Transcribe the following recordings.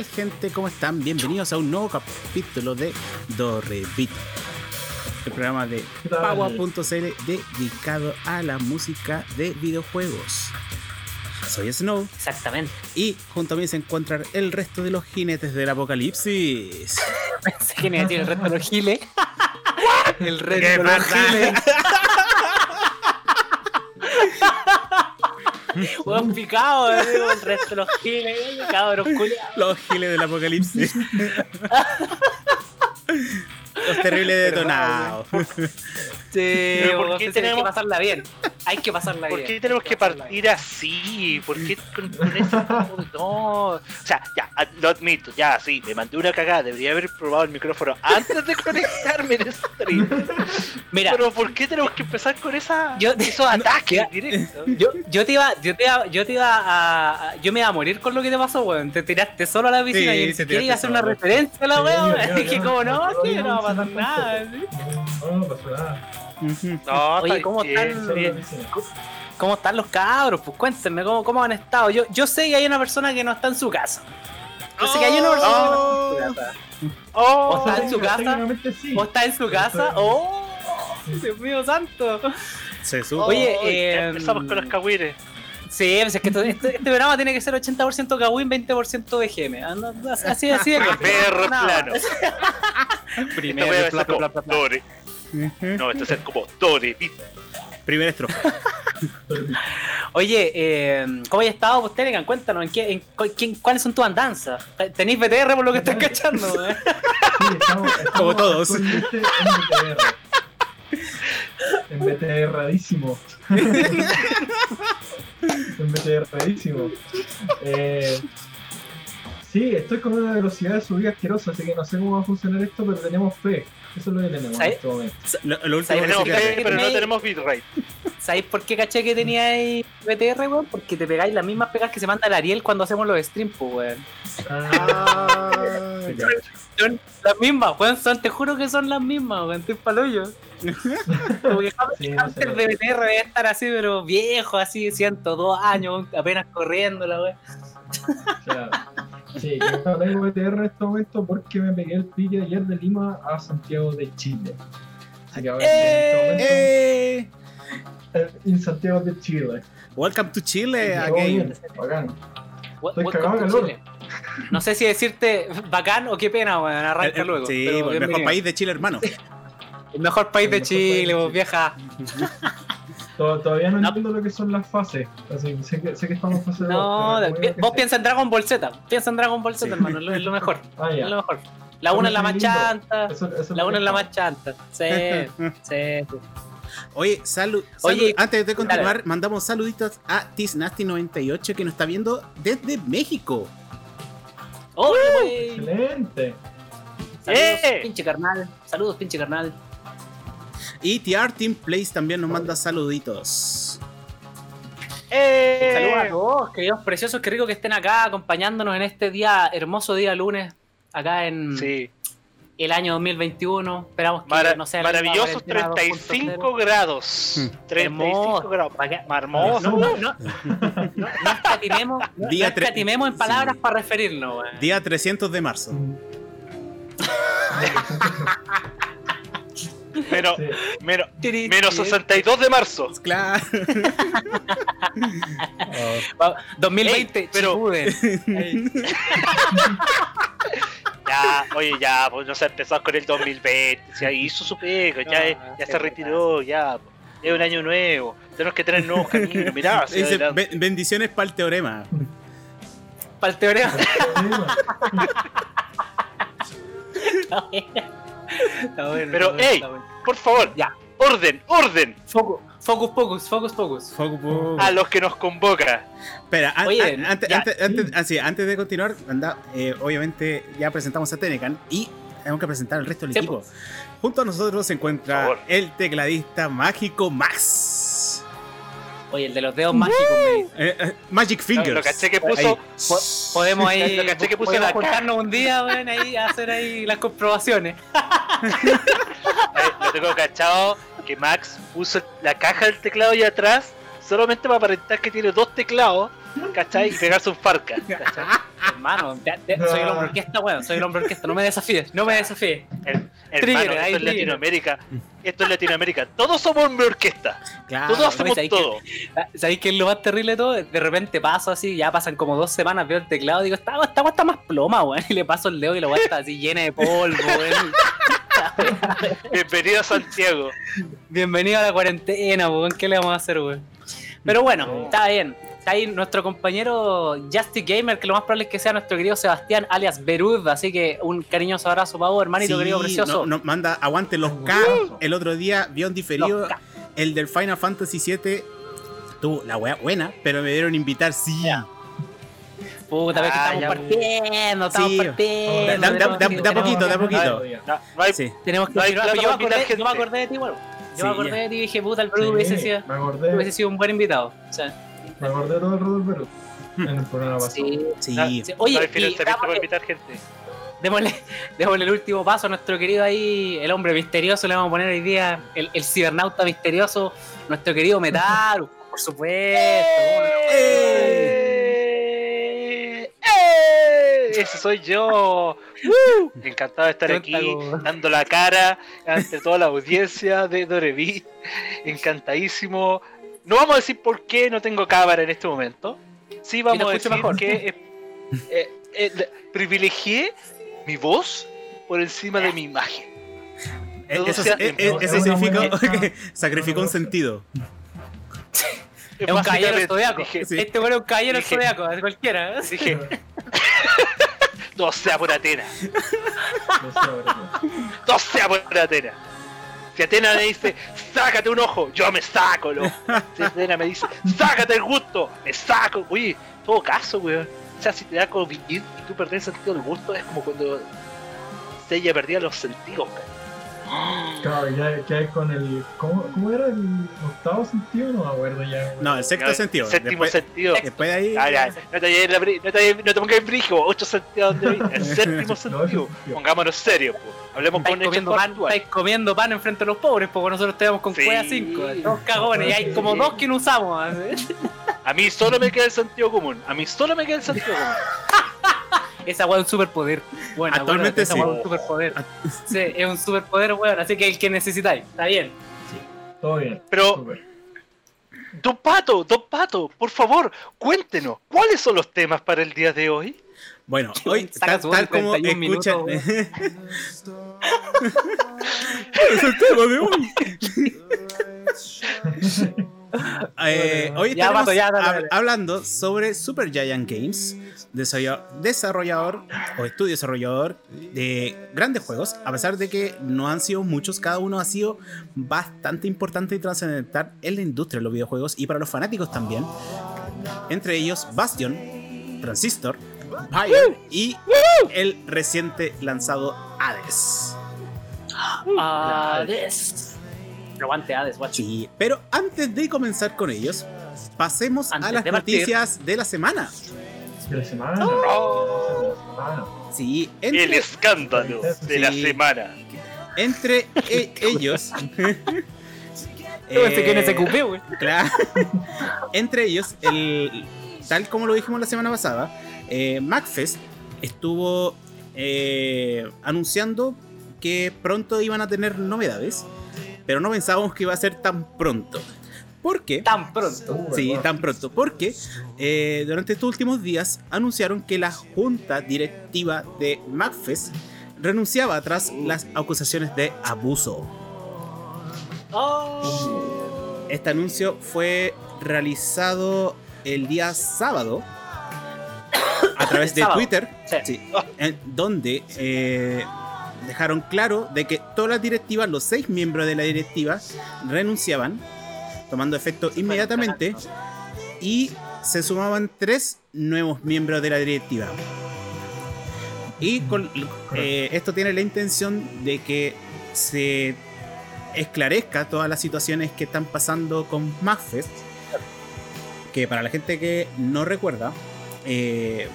tal gente? ¿Cómo están? Bienvenidos a un nuevo capítulo de Dorrevit, el programa de Pagua.cl dedicado a la música de videojuegos. Soy Snow. Exactamente. Y junto a mí se encuentran el resto de los jinetes del apocalipsis. Pensé que me iba a decir el resto de los giles. el resto de los giles. Huevón picado, el resto de los giles, cabrón culiados. Los giles del apocalipsis. los terribles detonados. Sí, Pero ¿por qué tenemos- que pasarla bien. Hay que pasarla ¿Por qué tenemos que partir así? ¿Por qué con, con de- No. O sea, ya, lo admito, ya, sí, me mandé una cagada. Debería haber probado el micrófono antes de conectarme en stream. Mira, Pero ¿por qué tenemos que empezar con esa, Yo- esos ataques mira, directos? yo, yo te iba, yo te iba, yo te iba a, a- yo me iba a morir con lo que te pasó, weón. Te tiraste solo a la piscina Sí, y se ni siquiera iba a tiraste hacer una referencia a la weón, Dije, como no, yo no va a pasar nada. No, no pasó nada. No, Oye, ¿cómo están? Solo sí. la piscina. ¿Cómo están los cabros? Pues cuéntenme cómo, cómo han estado. Yo, yo sé que hay una persona que no está en su casa. Yo sé que hay una persona que no está en su casa. Oh, O está en su casa. Sí. ¿O está en su casa? ¡Oh! Dios mío santo. Se supo. Oye, oh, eh, empezamos con los cagüires. Sí, pues es que esto- este, este programa tiene que ser 80% Kawin, 20% BGM. No, Así, así de. Primer Nada plano. Primer plano, No, esto es como Dore. Primera estrofa. Oye, eh, ¿cómo has estado, pues, Telegram? Cuéntanos, ¿en qué, en, quién- ¿cuáles son tus andanzas? ¿Tenéis BTR por lo que estoy cachando? eh? Sí, estamos, estamos Como todos. En BTR. En BTRadísimo. en BTRadísimo. Eh, sí, estoy con una velocidad de subida asquerosa, así que no sé cómo va a funcionar esto, pero tenemos fe. Eso es lo que tenemos en ¿Sabes? este momento. Lo, lo último Tenemos fe, pero no tenemos bitrate. ¿Sabéis por qué caché que teníais BTR, weón? Porque te pegáis las mismas pegas que se manda el Ariel cuando hacemos los streams, pues, weón. Ah. Son las mismas, weón, son, te juro que son las mismas, weón, estoy paloyo. Como que Sí, no sé. Hunter de BTR debe estar así, pero viejo, así, 102 años, apenas corriendo la weón. Claro. Sí, yo no tengo BTR en este momento porque me pegué el pique ayer de Lima a Santiago de Chile. Así que ahora en este ¡Eh! momento en Santiago de Chile. Welcome to Chile again. bacán. Estoy cagado de to calor. Chile. No sé si decirte bacán o qué pena, weón, arranca El- el- luego. sí, pero el mejor país de Chile, hermano. El mejor país El de mejor país Chile, de vos, Chile. vieja. To- Todavía no, No. entiendo lo que son las fases. Así, que sé, que, sé que estamos en fase No, dos, pi- vos piensa en Dragon Ball Z. Piensa en Dragon Ball Z, Sí. hermano, es lo, mejor. Ah, Es lo mejor. La una es la más chanta. Eso- eso La una es la más chanta. Sí, sí. Oye, salud. Oye, Antes de continuar, dale. mandamos saluditos a Tisnasty98 que nos está viendo desde México. Güey. Excelente. Saludos, ¡Eh! pinche carnal. Saludos, pinche carnal. Y TR Team Place también nos manda saluditos. ¡Eh! Saludos a todos, queridos preciosos. Qué rico que estén acá acompañándonos en este día, hermoso día lunes, acá en Sí, el año 2021. Esperamos que Mara- no sea maravillosos cuarentena 35 grados. Hmm. 35 Hermoso. grados. Hermoso. No, no, no, no, no escatimemos, Día en palabras Sí. para referirnos, weón. Día 300 de marzo. Menos, sí. menos, menos 62 de marzo. Claro. Va- 2020, Ey, pero-. Ya, oye, ya, pues no se ha empezado con el 2020. Ya hizo su pega, ya, No, ya se retiró, ya. pues. Es un año nuevo. Tenemos que tener nuevos caminos. Mirá, Dice, adelante. "Be- bendiciones para el teorema. Para el teorema. Está bueno. Pero, está bueno, ey. está bueno. Por favor, Ya. orden, orden Focus, focus, focus, focus, focus. Foco- a los que nos convoca. Espera, an- Oye, an- antes, antes, antes, así, antes de continuar, anda, eh, obviamente ya presentamos a Tenecan y tenemos que presentar al resto del Sí, equipo. Junto a nosotros se encuentra el tecladista mágico Max. Oye, el de los dedos mágicos, me dice. Eh, eh, Magic Fingers. Lo caché que Ahí. puso. Po- Podemos ahí. Lo caché que puse podemos la cara. juntarnos un día, weón, ahí a hacer ahí las comprobaciones. lo tengo cachado que Max puso la caja del teclado allá atrás solamente para aparentar que tiene dos teclados ¿cachai? Y pegarse un farca. ¿cachai? Hermano, soy el hombre orquesta, weón. Soy el hombre orquesta. No me desafíes, no me desafíes. Hermano, ahí esto es. Latinoamérica. Esto es Latinoamérica. Todos somos hombre orquesta. Claro. Todos hacemos ¿sabes qué? todo. Ah, ¿Sabéis qué es lo más terrible de todo? De repente paso así, ya pasan como dos semanas, veo el teclado y digo, esta weá está más ploma, weón. Y le paso el dedo y la weá está así llena de polvo, weón. Bienvenido a Santiago. Bienvenido a la cuarentena, weón. ¿Qué le vamos a hacer, weón? Pero bueno, está bien. Está ahí nuestro compañero Justy Gamer, que lo más probable es que sea nuestro querido Sebastián, alias Berud. Así que un cariñoso abrazo para vos, hermanito Sí, querido precioso. no- no, manda, aguante los K. El otro día vio en diferido el del Final Fantasy VII. Tuvo la wea buena, pero me dieron invitar, sí. Ya. Puta, ves que Ah, estamos partiendo, estamos Sí. partiendo. Da- da- da- tenemos da- que- da tenemos poquito, da poquito. Tenemos que yo me acordé, yo me gente. acordé de ti, bueno. Yo Sí, me acordé de ti y dije, puta, el Bruno hubiese sido un buen invitado. O sea, me acordé de todo el Perú en el programa pasado. sí. Sí. Ah, sí. no Oye, hay y invitar gente. démosle, démosle el último paso a nuestro querido ahí, el hombre misterioso, le vamos a poner hoy día el, el cibernauta misterioso, nuestro querido Metaru, por supuesto. ¿cómo no? ¡Eh! ¡Eh! Ese soy yo. ¡Uh! Encantado de estar aquí, dando la cara ante toda la audiencia de Dorevi. Encantadísimo. No vamos a decir por qué no tengo cámara en este momento. Sí vamos a decir mejor. que eh, eh, eh, le- privilegié mi voz por encima de mi imagen. Eh, Eso, sea es significa que sacrificó un sentido. Es un caballero zodiaco. Sí. Este bueno es un caballero zodiaco, cualquiera. ¿eh? dije no sea por Atena. No sea por Atena. Si Atena me dice, sácate un ojo, yo me saco el. Si Atena me dice, sácate el gusto, me saco. Oye, todo caso, weón. O sea, si te da COVID y tú perdés el sentido del gusto, es como cuando ella perdía los sentidos, weón. Claro, ya, ya con el. ¿cómo, ¿Cómo era el octavo sentido? No me acuerdo ya. güey. No, el sexto sentido. Séptimo Después, sentido. después de ahí. Ah, ya, no, te, no, te, no te pongas en brillo, ocho sentidos donde El séptimo No, sentido. sentido. Pongámonos serios, po. hablemos con comiendo, pan, estáis comiendo pan enfrente de los pobres, porque nosotros tenemos con Sí. cueva 5, dos cagones, y hay como dos que no usamos. ¿eh? A mí solo me queda el sentido común. A mí solo me queda el sentido común. Esa weá es un superpoder. Bueno, Actualmente esa sí. weá es un superpoder. Sí, es un superpoder, weón, así que el que necesitáis, está bien. Todo bien. Pero, Súper. Don Pato, Don Pato, por favor, cuéntenos, ¿cuáles son los temas para el día de hoy? Bueno, hoy, tal, tal como 31 escuchan. minutos, es el tema de hoy. Eh, hoy Ya, ya, dale, dale. hablando sobre Super Giant Games, desarrolla- desarrollador o estudio desarrollador de grandes juegos, a pesar de que no han sido muchos, cada uno ha sido bastante importante y trascendental en la industria de los videojuegos y para los fanáticos también. Entre ellos Bastion, Transistor, Pyre y el reciente lanzado Hades. Hades. Aguante Hades, guacho. Sí, pero antes de comenzar con ellos, pasemos Antes a las de partir. noticias de la semana. De la semana. Oh. Sí, El escándalo de la semana. entre e- ellos. Eh, cupé, weón. Claro. Entre ellos, el, tal como lo dijimos la semana pasada, eh, MacFest estuvo eh, anunciando que pronto iban a tener novedades, pero no pensábamos que iba a ser tan pronto. ¿Por qué? Tan pronto. Uh, Sí, tan pronto. Porque eh, durante estos últimos días anunciaron que la junta directiva de MacFest renunciaba tras las acusaciones de abuso. Oh. Este anuncio fue realizado el día sábado a través de Sábado. Twitter, Sí. sí, en donde eh, dejaron claro de que todas las directivas, los seis miembros de la directiva, renunciaban, tomando efecto inmediatamente, y se sumaban tres nuevos miembros de la directiva. Y con- eh, esto tiene la intención de que se esclarezca todas las situaciones que están pasando con MagFest. Que para la gente que no recuerda, eh,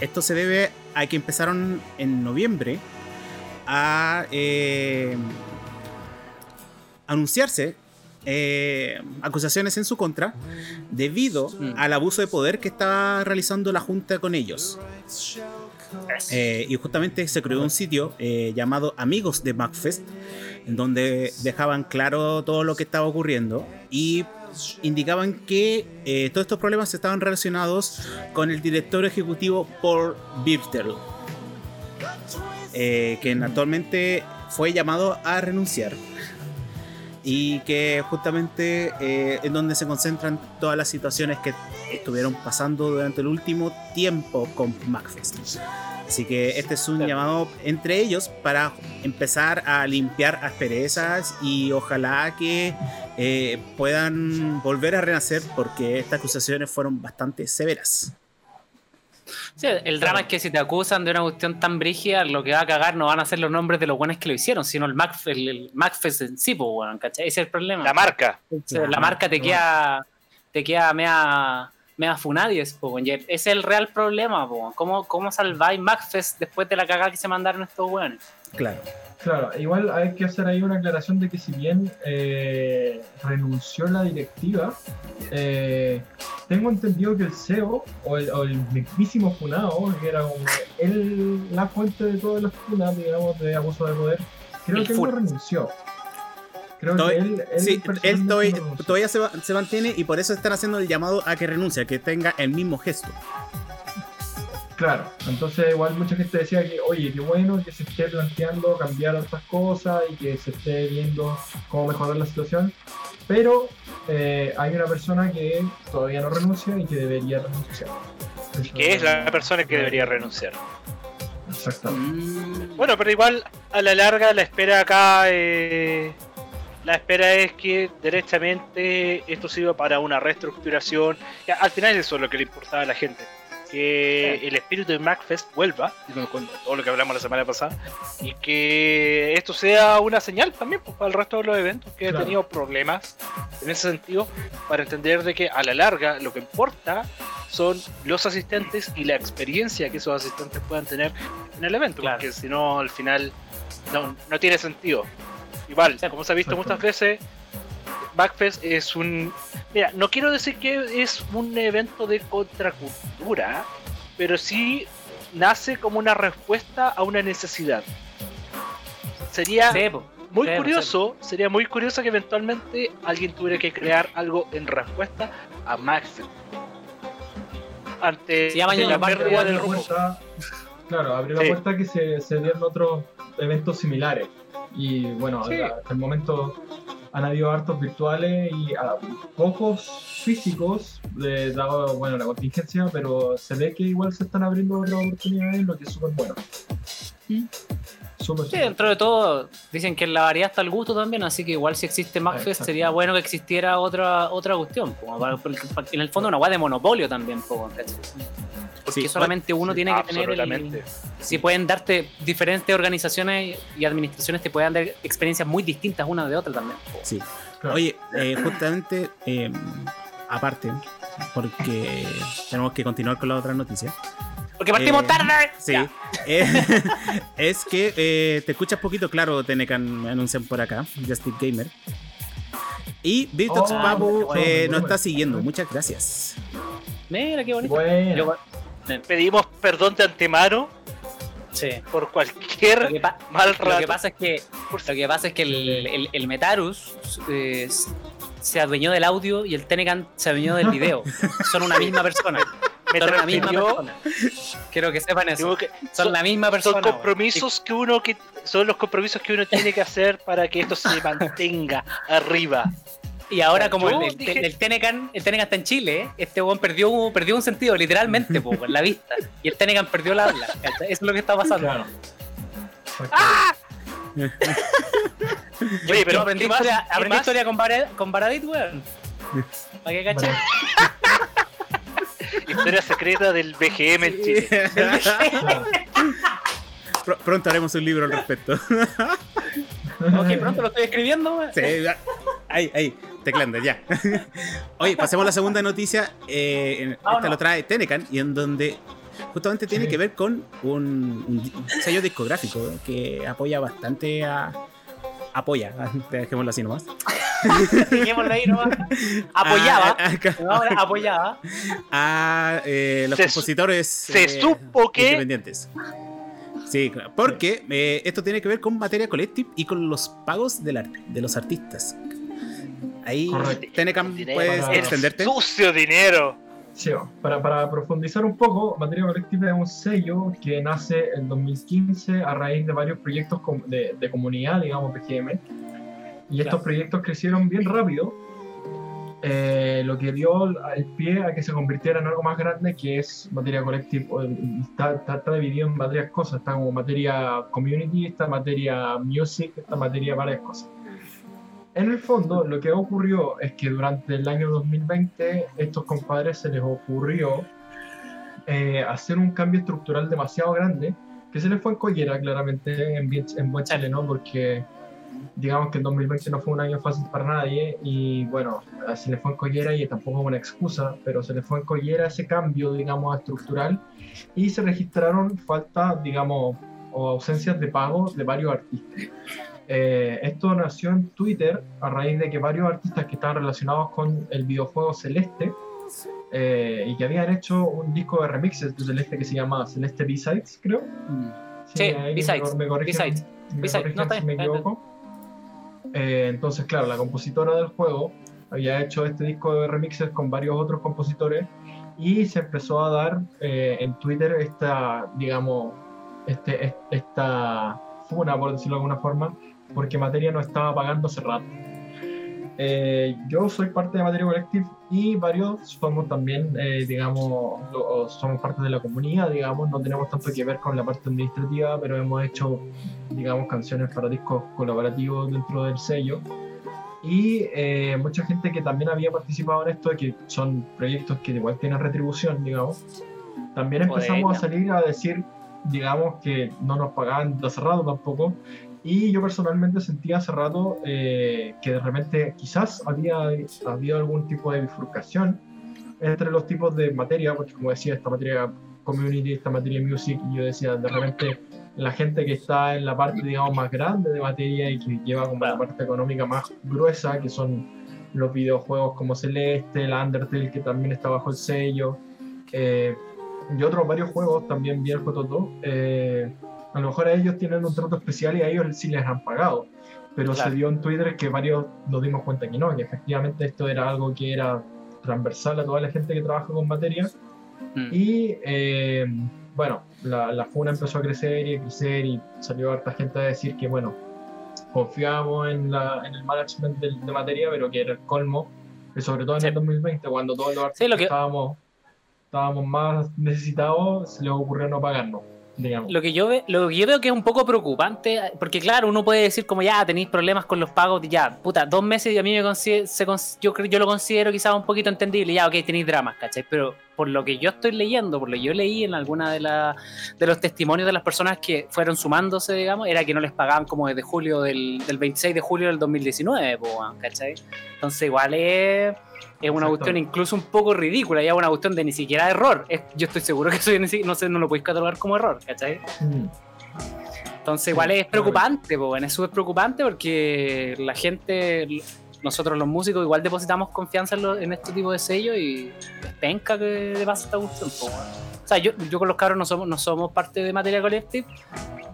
esto se debe a que empezaron en noviembre a eh, anunciarse eh, acusaciones en su contra debido Mm. al abuso de poder que estaba realizando la Junta con ellos. Eh, y justamente se creó un sitio eh, llamado Amigos de MacFest, en donde dejaban claro todo lo que estaba ocurriendo y indicaban que todos estos problemas estaban relacionados con el director ejecutivo Paul Birtel, eh, quien actualmente fue llamado a renunciar y que justamente eh, en donde se concentran todas las situaciones que estuvieron pasando durante el último tiempo con MacFest. Así que este es un llamado entre ellos para empezar a limpiar asperezas y ojalá que eh, puedan volver a renacer porque estas acusaciones fueron bastante severas. Sí, el drama es que si te acusan de una cuestión tan brígida, lo que va a cagar no van a ser los nombres de los buenos que lo hicieron, sino el, Mac, el, el MacFest en sí, pues, weón, ¿cachai? Ese es el problema. La marca. O sea, la marca te queda, te queda mea, mea funadies. Y Ese es el real problema, weón. ¿Cómo, ¿Cómo salváis MacFest después de la cagada que se mandaron estos weones? Claro. Claro, igual hay que hacer ahí una aclaración de que si bien eh, renunció la directiva, eh, tengo entendido que el CEO o el, o el mismísimo Funao, que era como él la fuente de todas las funas, digamos, de abuso de poder, creo El que él no renunció. Creo que él, él Sí, él no todavía se, va- se mantiene y por eso están haciendo el llamado a que renuncie, a que tenga el mismo gesto. Claro, entonces igual mucha gente decía que, oye, qué bueno que se esté planteando cambiar otras cosas y que se esté viendo cómo mejorar la situación, pero eh, hay una persona que todavía no renuncia y que debería renunciar. Eso- Que es la persona que debería renunciar. Exactamente. Bueno, pero igual a la larga la espera acá, eh, la espera es que derechamente esto sirva para una reestructuración. Al final eso es lo que le importaba a la gente. Que el espíritu de MacFest vuelva, con todo lo que hablamos la semana pasada, y que esto sea una señal también pues, para el resto de los eventos que han Claro. tenido problemas en ese sentido, para entender de que a la larga lo que importa son los asistentes y la experiencia que esos asistentes puedan tener en el evento, Claro. porque si no, al final no, no tiene sentido. Igual, como se ha visto muchas veces, Backfest es un. Mira, no quiero decir que es un evento de contracultura, pero sí nace como una respuesta a una necesidad. Sería muy curioso, sería muy curioso que eventualmente alguien tuviera que crear algo en respuesta a Backfest. Ante la pérdida del la rumbo. puerta, claro, abrió Sí. la puerta que se, se dieron otros eventos similares. Y bueno, Sí. hasta el momento han habido hartos virtuales y ah, pocos físicos, de, dado bueno, la contingencia, pero se ve que igual se están abriendo otras oportunidades, lo que es súper bueno. Súper, Sí, dentro de todo, dicen que en la variedad está el gusto también, así que igual si existe MacFest sería bueno que existiera otra otra cuestión. po, para- porque en el fondo una guay de monopolio también, porque Sí. solamente uno tiene que tener el, si pueden darte diferentes organizaciones y administraciones te pueden dar experiencias muy distintas una de otra también. po. Sí. Claro. Oye, eh, justamente, eh, aparte, porque tenemos que continuar con la otra noticia. Porque partimos Eh, tarde. Sí. Eh, es que eh, te escuchas poquito claro, Tenecan, me anuncian por acá, Justin Gamer. Y Virtox Oh, Papu eh, bueno. nos está siguiendo. Muchas gracias. Mira qué bonito. Bueno, Yo- Pedimos perdón de antemano sí. por cualquier mal lo que rato. pasa es que lo que pasa es que el, el- el Metarus eh, se adueñó del audio y el Tenecan se adueñó del video. Son una misma persona. Me Son la misma persona. Quiero que sepan eso. Que Son son, la misma persona. son compromisos que uno que son los compromisos que uno tiene que hacer para que esto se mantenga arriba. Y ahora como Yo el, el, dije- el Tenecan, el Tenecan está en Chile, ¿eh? este weón perdió, perdió un sentido, literalmente, po, en la vista. Y el Tenecan perdió la habla. ¿cachai? Eso es lo que está pasando. claro. ¡Ah! Oye, pero aprendí historia, ¿Qué aprendí historia con, Bara- con Baradit, weón. ¿Para qué cachai? Historia secreta del BGM en Chile. Pr- pronto haremos un libro al respecto. Ok, pronto lo estoy escribiendo. Sí, ahí, ahí, teclando, ya. Oye, pasemos a la segunda noticia. eh, esta Vámonos. lo trae Tenecan y en donde justamente tiene Sí. que ver con un, un sello discográfico que apoya bastante a. Apoya, dejémoslo así nomás. Dejémoslo ahí nomás. Apoyaba. Ah, acá- No, ahora apoyaba. a eh, los Se compositores se eh, supo que- independientes. Sí, claro, porque eh, esto tiene que ver con materia colective y con los pagos de, la- de los artistas. Ahí, Correcto. Tenecam. ¿puedes extenderte? Sucio dinero. Sí, para, para profundizar un poco, Materia Colectiva es un sello que nace en 2015 a raíz de varios proyectos de, de comunidad, digamos, PGM. Y estos Claro. proyectos crecieron bien rápido, eh, lo que dio el pie a que se convirtiera en algo más grande, que es Materia y Está, está, está dividido en varias cosas, está como materia community, está materia music, está materia varias cosas. En el fondo, lo que ocurrió es que durante el año 2020, estos compadres se les ocurrió eh, hacer un cambio estructural demasiado grande, que se les fue en collera, claramente, en, en buen chileno, porque digamos que el 2020 no fue un año fácil para nadie, y bueno, se les fue en collera y tampoco es una excusa, pero se les fue en collera ese cambio, digamos, estructural, y se registraron faltas, digamos, o ausencias de pago de varios artistas. Eh, esto nació en Twitter a raíz de que varios artistas que estaban relacionados con el videojuego Celeste eh, y que habían hecho un disco de remixes de Celeste que se llama Celeste B-Sides, creo. Sí, ahí B-Sides, B-Sides, me B-Sides, corrigen no, está si me equivoco. Eh, entonces, claro, la compositora del juego había hecho este disco de remixes con varios otros compositores y se empezó a dar eh, en Twitter esta, digamos, este, es- esta funa, por decirlo de alguna forma, porque Materia no estaba pagando hace rato. Eh, yo soy parte de Materia Collective y varios somos también, eh, digamos, lo- somos parte de la comunidad, digamos, no tenemos tanto que ver con la parte administrativa, pero hemos hecho, digamos, canciones para discos colaborativos dentro del sello. Y eh, mucha gente que también había participado en esto, que son proyectos que igual tienen retribución, digamos, también empezamos a salir a decir, digamos, que no nos pagaban de hace rato tampoco. Y yo personalmente sentía hace rato eh, que de repente quizás había habido algún tipo de bifurcación entre los tipos de materia, porque como decía, esta materia community, esta materia music, y yo decía, de repente la gente que está en la parte, digamos, más grande de materia y que lleva como la parte económica más gruesa, que son los videojuegos como Celeste, la Undertale, que también está bajo el sello, eh, y otros varios juegos, también bien Toto, eh, a lo mejor a ellos tienen un trato especial y a ellos sí les han pagado. Pero Claro. se dio en Twitter que varios nos dimos cuenta que no, que efectivamente esto era algo que era transversal a toda la gente que trabaja con materia. Mm. Y eh, bueno, la, la FUNA empezó a crecer y a crecer y salió harta gente a decir que bueno, confiábamos en, la, en el management del- de, materia, pero que era el colmo, que sobre todo en Sí. el 2020, cuando todos los artistas Sí, lo que- estábamos, estábamos más necesitados, se les ocurrió no pagarnos, Lo que, yo ve- lo que yo veo que es un poco preocupante, porque claro, uno puede decir como ya tenéis problemas con los pagos, ya, puta, dos meses y a mí me consi- se yo, yo lo considero quizás un poquito entendible, ya, ok, tenéis dramas, ¿cachai? Pero por lo que yo estoy leyendo, por lo que yo leí en alguna de, la, de los testimonios de las personas que fueron sumándose, digamos, era que no les pagaban como desde julio del, del 26 de julio del 2019, po, weón, ¿cachai? Entonces igual es... Es una Exacto. cuestión incluso un poco ridícula, ya una cuestión de ni siquiera error. Es- yo estoy seguro que si- no, sé, no lo podéis catalogar como error, ¿cachai? Mm. Entonces igual es preocupante, po, es súper preocupante porque la gente, nosotros los músicos igual depositamos confianza en, lo- en este tipo de sellos y penca que le pasa esta cuestión. weón. O sea, yo, yo con los cabros no somos, no somos parte de Materia Collective,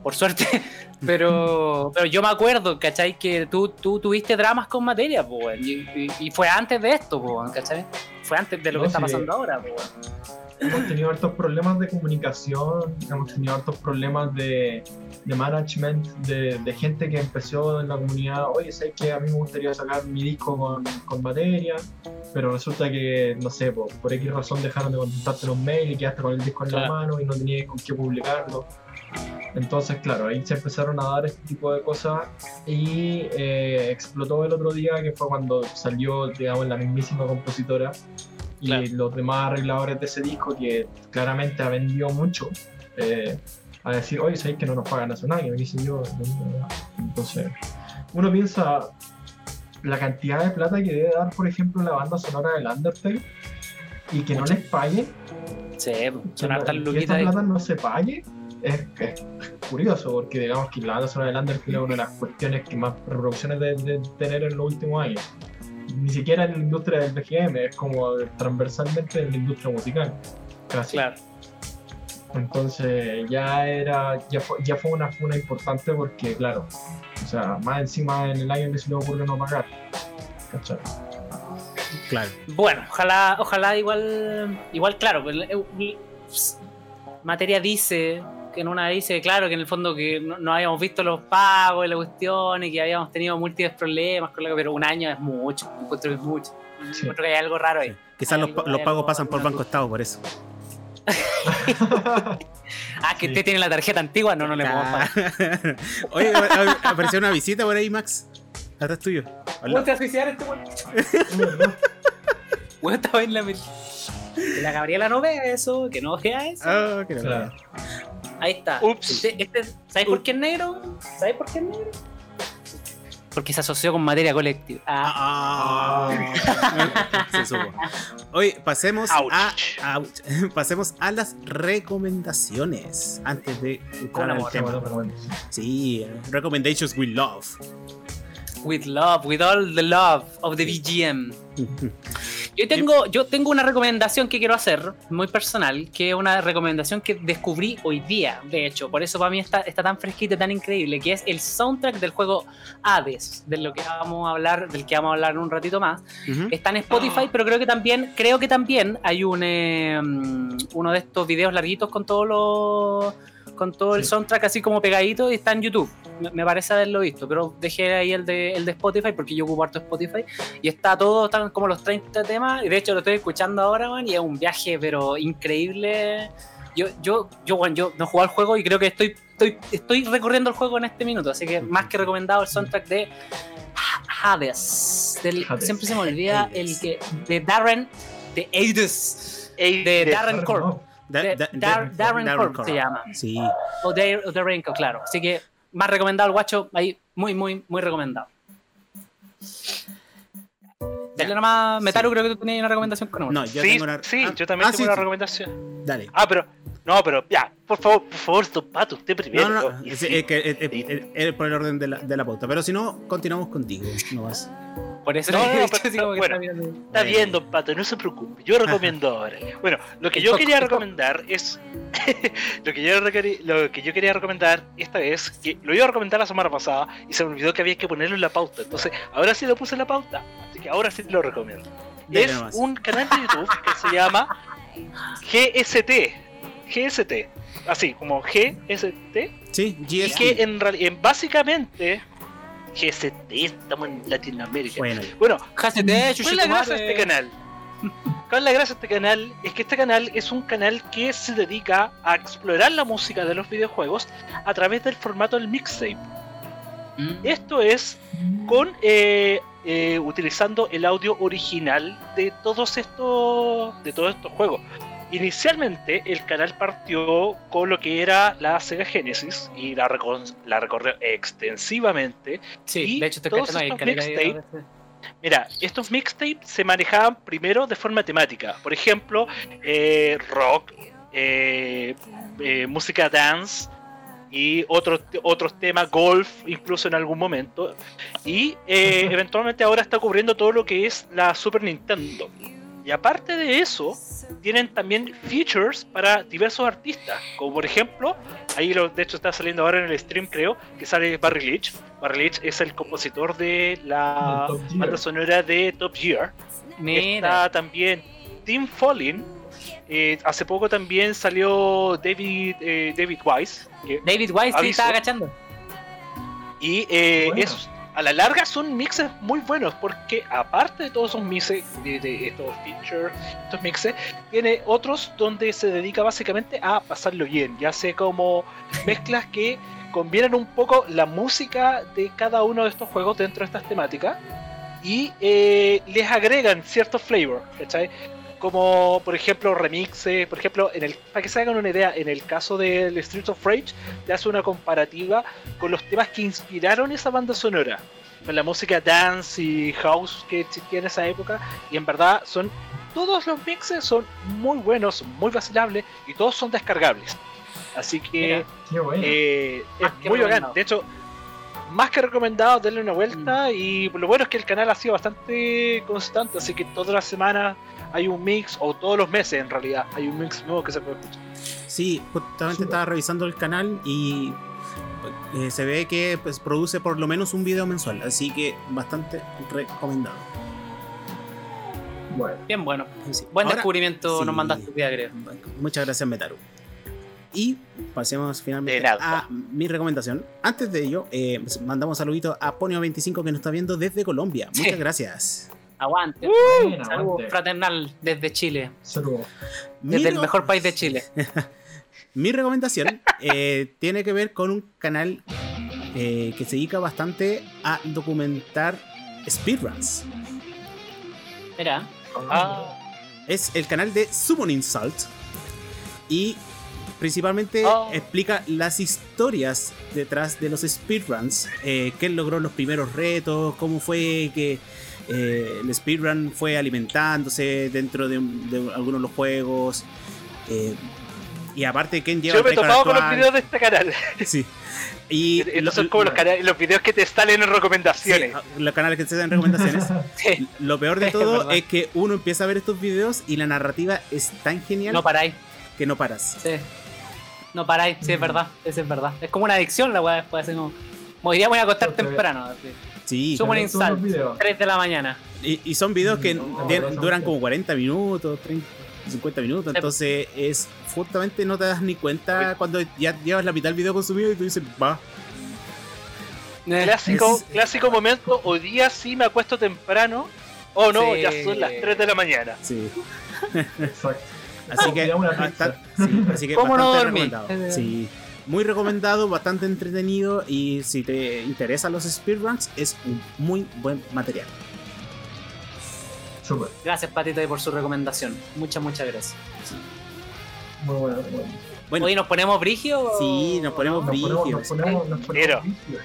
por suerte, pero, pero yo me acuerdo, ¿cachai? Que tú, tú tuviste dramas con Materia, weón, y, y- y fue antes de esto, weón, ¿cachai? Fue antes de lo No, que está sí. pasando ahora, weón. Hemos tenido hartos problemas de comunicación, hemos tenido hartos problemas de, de management, de, de gente que empezó en la comunidad, oye, sé que a mí me gustaría sacar mi disco con, con batería, pero resulta que, no sé, por, por X razón dejaron de contestarte los mails y quedaste con el disco en la Claro. mano y no tenías con qué publicarlo. Entonces, claro, ahí se empezaron a dar este tipo de cosas y eh, explotó el otro día, que fue cuando salió, digamos, la mismísima compositora y Claro. los demás arregladores de ese disco, que claramente ha vendido mucho, eh, a decir, oye, sabéis que no nos pagan hace un año, sé yo. Entonces, uno piensa la cantidad de plata que debe dar, por ejemplo, la banda sonora del Undertale y que no les paguen Sí, que son hartas que esta plata no se pague es, es curioso, porque digamos que la banda sonora de Undertale es una de las cuestiones que más reproducciones de, de tener en los últimos años. Ni siquiera en la industria del BGM, es como transversalmente en la industria musical. Casi. Claro. Entonces ya era, ya fue, ya fue una funa importante porque claro, o sea, más encima en el año que se le ocurrió no pagar. ¿Cachai? Claro. Bueno, ojalá, ojalá igual, igual claro, pues, materia dice, que en una dice, claro, que en el fondo que no, no habíamos visto los pagos y la cuestión y que habíamos tenido múltiples problemas, con la- pero un año es mucho, encuentro que es mucho. Sí. Encuentro que hay algo raro ahí. Quizás los, los pagos pasan por Banco Estado, por eso. Ah, que Sí. usted tiene la tarjeta antigua, no, no le podemos pagar. Oye, apareció una visita por ahí, Max. Atrás tuyo. Hola. a suicidar este weón? Weón, estaba en la Que la Gabriela no vea eso, que no vea eso. Ah, que no. Claro. Ahí está. Ups. Este, este, ¿Sabes por qué es negro? ¿Sabes por qué es negro? Porque se asoció con materia colectiva. Ah, Ah, se supo. Oye, pasemos Ouch. a, ouch. pasemos a las recomendaciones antes de entrar Con al amor, tema. Bueno, pero bueno. Sí, recommendations with love. with love, with all the love of the BGM. Yo tengo, yo tengo una recomendación que quiero hacer, muy personal, que es una recomendación que descubrí hoy día, de hecho, por eso para mí está, está tan fresquita y tan increíble, que es el soundtrack del juego Hades, de lo que vamos a hablar, del que vamos a hablar en un ratito más. Está en Spotify, pero creo que también, creo que también hay un eh, mm, uno de estos videos larguitos con todos los con todo el Sí. soundtrack así como pegadito y está en YouTube. Me- Me parece haberlo visto, pero dejé ahí el de, el de Spotify porque yo ocupo harto Spotify y está todo, están como los 30 temas y de hecho lo estoy escuchando ahora, man, y es un viaje pero increíble. Yo, yo, yo, bueno, yo no jugado al juego y creo que estoy, estoy, estoy recorriendo el juego en este minuto, así que más que recomendado el soundtrack de Hades. Del- Hades. Siempre se me olvida Hades. el que. de Darren. de Hades. De- Darren Corp. Da- de- da- Dar- da- Darren Corp se llama. Sí. O de, o Darren Corp, claro. Así que más recomendado el guacho. Ahí, muy, muy, muy recomendado. Dale nomás, Metaru, creo que tú tenías una recomendación con uno. No, yo sí, tengo una. sí, ah, yo también ah, tengo sí, una sí. recomendación. Dale. Ah, pero. No, pero ya, por favor, por favor, Don Pato, usted primero. No, no, no. Es, sí, es que es- es- es- es por el orden de la, de la pauta. Pero si no, continuamos contigo. No vas. Por eso No, no, pero- como que bueno. está bien. Está bien, Don Pato, no se preocupe. Yo recomiendo ahora. Bueno, lo que yo quería recomendar es. lo, que yo lo que yo quería recomendar esta vez, que lo iba a recomendar la semana pasada y se me olvidó que había que ponerlo en la pauta. Entonces, ahora sí lo puse en la pauta. Así que ahora sí lo recomiendo. Dale es nomás. un canal de YouTube que se llama GST. GST. Así, como GST. Sí, Y GST. que en realidad, básicamente, GST, estamos en Latinoamérica. Bueno, Bueno, Hashtag, ¿Cuál es la gracia de este canal? ¿Cuál es la gracia de este canal? Es que este canal es un canal que se dedica a explorar la música de los videojuegos a través del formato del mixtape. Mm. Esto es con eh, eh, utilizando el audio original de todos estos de todos estos juegos. Inicialmente el canal partió con lo que era la Sega Genesis y la, la recorrió extensivamente Sí, Y de hecho estoy todos estos caleta ahí, mixtape Mira, estos mixtapes se manejaban primero de forma temática. Por ejemplo, eh, rock, eh, eh, música dance y otros otros temas, golf, incluso en algún momento. Y eventualmente ahora está cubriendo todo lo que es la Super Nintendo. Y aparte de eso, tienen también features para diversos artistas, como por ejemplo, ahí lo, de hecho está saliendo ahora en el stream creo, que sale Barry Leach. Barry Leach es el compositor de la Del Top Gear. banda sonora de Top Gear. Mira, Está también Tim Follin. eh, hace poco también salió David eh, David Wise. David Wise sí estaba agachando. y eh, Bueno. esos, a la larga son mixes muy buenos porque aparte de todos esos mixes, de, estos features, estos mixes, tiene otros donde se dedica básicamente a pasarlo bien, ya sea como mezclas que combinan un poco la música de cada uno de estos juegos dentro de estas temáticas y eh, les agregan cierto flavor, ¿cachai? Como por ejemplo remixes, por ejemplo, en el, para que se hagan una idea, en el caso del Streets of Rage, te hace una comparativa con los temas que inspiraron esa banda sonora, con la música dance y house que existía en esa época, y en verdad son todos los mixes son muy buenos, muy vacilables y todos son descargables. Así que Mira. Qué bueno. eh, es que muy bacán. De hecho, más que recomendado, denle una vuelta. Y lo bueno es que el canal ha sido bastante constante. Así que todas las semanas hay un mix, o todos los meses en realidad, hay un mix nuevo que se puede escuchar. Sí, justamente estaba revisando el canal y eh, se ve que pues, produce por lo menos un video mensual, así que bastante recomendado. Bueno. Bien bueno. Sí. Buen Ahora- descubrimiento sí. nos mandaste, día, creo. Muchas gracias, Metaru. Y pasemos finalmente a mi recomendación. Antes de ello, eh, pues, mandamos saludito a Ponio25 que nos está viendo desde Colombia. Sí. Muchas gracias. Aguante. Buena, Saludos aguante. fraternal desde Chile. Saludos. Desde el mejor país de Chile. Mi recomendación eh, tiene que ver con un canal eh, que se dedica bastante a documentar speedruns. Mira. Ah, Es el canal de Summon Insult. Y principalmente Oh. explica las historias detrás de los speedruns. Eh, quién logró los primeros retos, cómo fue que eh, el speedrun fue alimentándose dentro de, de algunos de los juegos. eh, y aparte, quién lleva yo me he topado con los videos de este canal. Sí. Y Estos lo- son como los, videos que te salen en sí, recomendaciones. los canales que te dan recomendaciones. Sí. Lo peor de todo es que uno empieza a ver estos videos y la narrativa es tan genial No paráis. que no paras. Sí. No paráis, sí, es verdad. Eso es verdad. Es como una adicción la weá después. Como, como diría, voy a acostar temprano. así. Sí. Los Insult, videos. 3 de la mañana. Y, y son videos que No, de- no, no, duran no. como 40 minutos, 30, 50 minutos. Sí. Entonces es justamente no te das ni cuenta cuando ya llevas la mitad del video consumido y tú dices, va. Clásico, Es- clásico momento. Hoy día sí me acuesto temprano. Oh no, Sí. ya son las 3 de la mañana. Sí. Exacto. Así que, Ya una basta- pizza. sí, así que ¿Cómo no bastante dormir? recomendado. Sí. Muy recomendado, bastante entretenido y si te interesan los speedruns es un muy buen material. Súper. Gracias, Patito, por su recomendación. Muchas, muchas gracias. Muy bueno. muy bueno. Bueno, Hoy nos ponemos brigio. Sí, nos ponemos Nos ponemos, nos Brígidos. ponemos, nos Pero- ponemos brígidos.